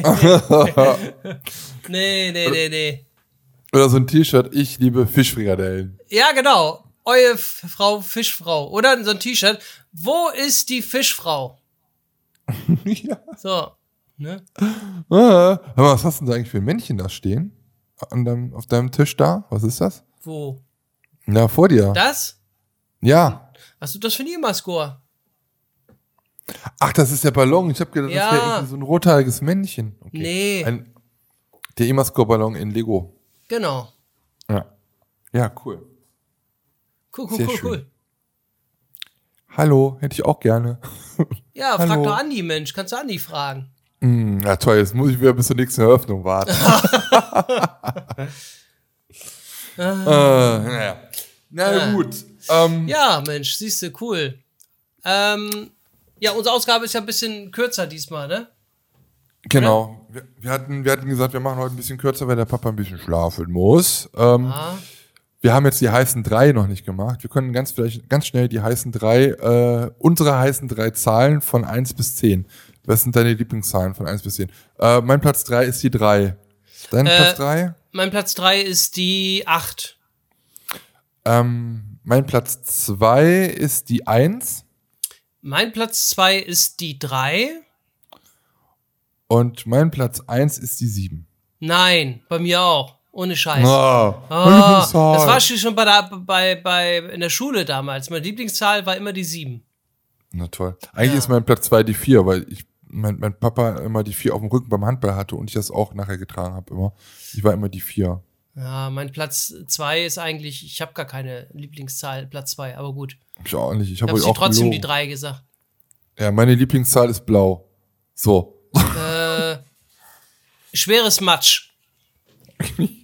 nee, nee, nee, nee. Oder so ein T-Shirt, ich liebe Fischfrikadellen. Ja, genau. Eure Frau Fischfrau. Oder so ein T-Shirt. Wo ist die Fischfrau? ja. So. Ne? Ah, hör mal, was hast denn da eigentlich für Männchen da stehen? An deinem, auf deinem Tisch da? Was ist das? Wo? Na, vor dir. Das? Ja. Was ist das für ein IMA-Score? Ach, das ist der Ballon. Ich habe gedacht, Ja. das wäre so ein rothaariges Männchen. Okay. Nee. Ein, der Emascore-Ballon in Lego. Genau. Ja. Ja, cool. Cool, cool, Sehr cool, schön. cool. Hallo, hätte ich auch gerne. Ja, frag doch Andi, Mensch. Kannst du Andi fragen? Hm, ja, toll, jetzt muss ich wieder bis zur nächsten Eröffnung warten. äh, naja. Na Ah. gut. Ähm, Ja, Mensch, siehst du, cool. Ähm, ja, unsere Ausgabe ist ja ein bisschen kürzer diesmal, ne? Genau. Wir, wir, hatten, wir hatten gesagt, wir machen heute ein bisschen kürzer, weil der Papa ein bisschen schlafen muss. Ähm, Ah, Wir haben jetzt die heißen drei noch nicht gemacht. Wir können ganz vielleicht ganz schnell die heißen drei, äh, unsere heißen drei Zahlen von 1 bis 10. Was sind deine Lieblingszahlen von 1 bis 10? Äh, mein Platz 3 ist die 3. Dein Äh, Platz 3? mein Platz 3 ist die 8. Ähm, mein Platz 2 ist die 1. Mein Platz 2 ist die 3. Und mein Platz 1 ist die 7. Nein, bei mir auch. Ohne Scheiß. Ah, Ah, das war schon bei, der, bei, bei in der Schule damals. Meine Lieblingszahl war immer die 7. Na toll. Eigentlich Ja. ist mein Platz 2 die 4, weil ich mein, mein Papa immer die 4 auf dem Rücken beim Handball hatte und ich das auch nachher getragen habe immer. Ich war immer die 4. Ja, mein Platz zwei ist eigentlich, ich habe gar keine Lieblingszahl, Platz zwei, aber gut. Ich auch nicht. Ich habe euch auch trotzdem gelogen. die drei gesagt. Ja, meine Lieblingszahl ist blau. So. äh, schweres Matsch.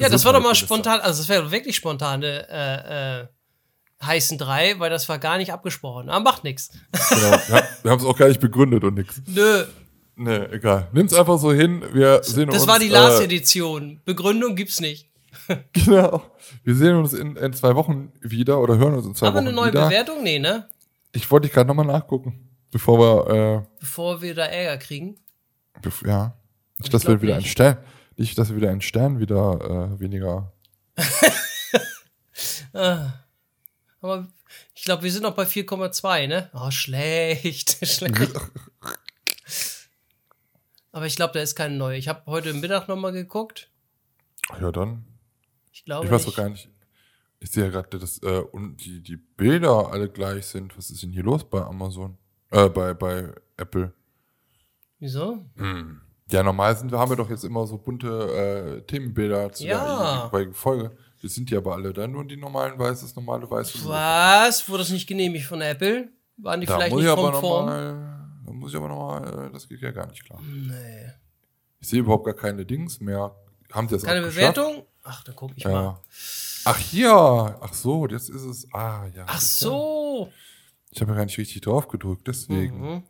ja, das war doch mal spontan, also das wäre wirklich spontane äh, äh, heißen drei, weil das war gar nicht abgesprochen. Aber macht nichts. Genau. Wir haben es auch gar nicht begründet und nix. Nö, Nee, egal. Nimm's einfach so hin. Wir sehen uns. das war die äh, Last-Edition. Begründung gibt's nicht. Genau. Wir sehen uns in, in zwei Wochen wieder oder hören uns in zwei Haben wir Wochen eine neue wieder. Bewertung? Nee, ne? Ich wollte dich gerade nochmal nachgucken, bevor wir, Bevor wir da Ärger kriegen. äh, ja, Ich dass wir glaub wieder nicht. Stern, nicht, dass wir wieder einen Stern wieder äh, weniger. Ah. Aber ich glaube, wir sind noch bei 4,2, ne? Oh, schlecht. schlecht. Aber ich glaube, da ist keine neue. Ich habe heute Mittag nochmal geguckt. Ja, dann. Ich glaube Ich weiß doch gar nicht. Ich sehe ja gerade, dass äh, und die, die Bilder alle gleich sind. Was ist denn hier los bei Amazon? Äh, bei, bei Apple. Wieso? Hm. Ja, normal sind wir, haben wir doch jetzt immer so bunte äh, Themenbilder zu Ja. der jeweiligen Folge. Das sind die aber alle da, nur die normalen weiß, das normale weiße. Was? Wurde das nicht genehmigt von Apple? Waren die Da vielleicht muss nicht ich aber konform? da muss ich aber nochmal, äh, das geht ja gar nicht klar. Nee. Ich sehe überhaupt gar keine Dings mehr. Haben sie das Keine? Bewertung? Ach, da guck ich mal. Ja. Ach hier, ach so, jetzt ist es. Ah ja. Ach so. Ich habe ja gar nicht richtig drauf gedrückt, deswegen. Mhm.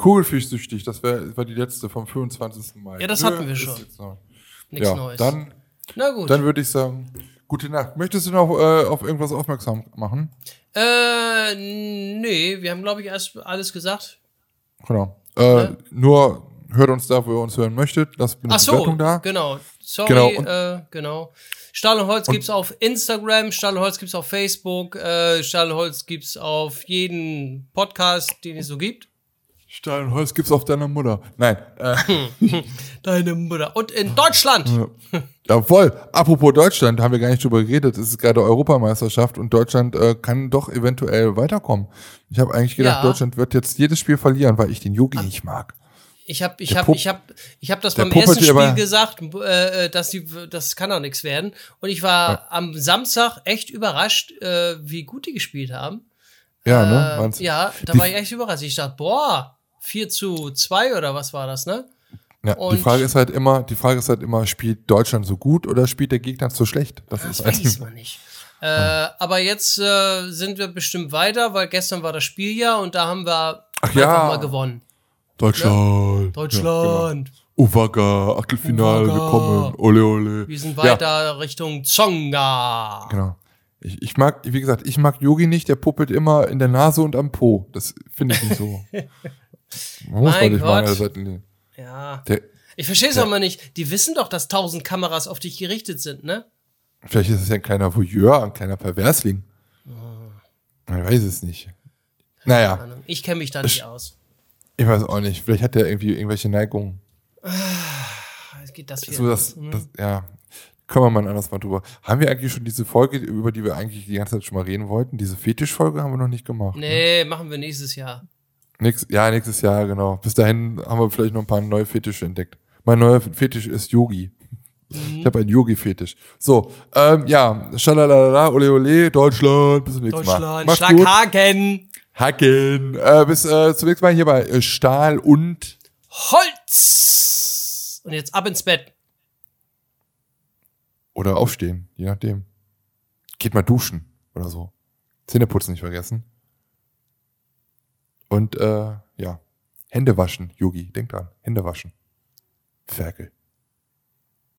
Kugelfischsüchtig, das wär, war die letzte vom 25. Mai. Ja, das hatten wir schon. Nichts ja, Neues. Dann, Na gut. dann würde ich sagen, gute Nacht. Möchtest du noch äh, auf irgendwas aufmerksam machen? äh, nee, wir haben, glaube ich, erst alles gesagt. Genau. Äh, Ne? Nur hört uns da, wo ihr uns hören möchtet. Lasst eine Ach so, Bewertung da. genau. Sorry, Genau, und- äh, genau. Stahl und Holz Und- gibt's auf Instagram, Stahl und Holz gibt's auf Facebook, äh, Stahl und Holz gibt's auf jeden Podcast, den es so gibt. Stein und Holz gibt's auf deiner Mutter. Nein. Äh, Deine Mutter. Und in Deutschland. Jawohl. Apropos Deutschland, haben wir gar nicht drüber geredet. Es ist gerade Europameisterschaft und Deutschland äh, kann doch eventuell weiterkommen. Ich habe eigentlich gedacht, Ja. Deutschland wird jetzt jedes Spiel verlieren, weil ich den Yogi nicht mag. Ich habe ich hab, ich hab, ich hab das beim ersten Spiel gesagt, äh, dass die, das kann doch nichts werden. Und ich war am Samstag echt überrascht, äh, wie gut die gespielt haben. Ja, ne? Äh, ja, da Die- war ich echt überrascht. Ich dachte, boah, 4 zu 2 oder was war das, ne? Ja, die und- Frage ist halt immer, die Frage ist halt immer, spielt Deutschland so gut oder spielt der Gegner so schlecht? Das, Das ist weiß eigentlich. man nicht. Äh, aber jetzt äh, sind wir bestimmt weiter, weil gestern war das Spiel ja und da haben wir Ach einfach ja. mal gewonnen. Deutschland. Deutschland. Ja, genau. Uwaga, Achtelfinale Uwaga. gekommen. Ole, ole. Wir sind Ja. weiter Richtung Zonga. Genau. Ich, ich mag, wie gesagt, ich mag Yogi nicht, der puppelt immer in der Nase und am Po. Das finde ich nicht so. Man muss Mein man nicht Gott. Seite nehmen. Ja. Der, Ich verstehe es auch mal nicht. Die wissen doch, dass tausend Kameras auf dich gerichtet sind, ne? vielleicht ist es ja ein kleiner Voyeur, ein kleiner Perversling. Man weiß es nicht. Naja, Ahnung. Ich kenne mich da nicht aus. ich weiß auch nicht. Vielleicht hat er irgendwie irgendwelche Neigungen. Es geht das hier. So, das, das, ja, können wir mal anders mal drüber. Haben wir eigentlich schon diese Folge, über die wir eigentlich die ganze Zeit schon mal reden wollten? Diese Fetischfolge haben wir noch nicht gemacht. ne? Nee, machen wir nächstes Jahr. Nächst, ja, nächstes Jahr, genau. Bis dahin haben wir vielleicht noch ein paar neue Fetische entdeckt. Mein neuer Fetisch ist Yogi. Ich habe einen Yogi-Fetisch. So, ähm, ja, schalalala, ole ole, Deutschland, bis zum nächsten Mal. Deutschland, Schlag gut. Haken, Hacken. Äh, bis äh, zum nächsten Mal hier bei äh, Stahl und Holz. Und jetzt ab ins Bett. oder aufstehen, je nachdem. Geht mal duschen oder so. Zähneputzen nicht vergessen. Und äh, ja, Hände waschen, Yogi, denk dran, Hände waschen. Ferkel.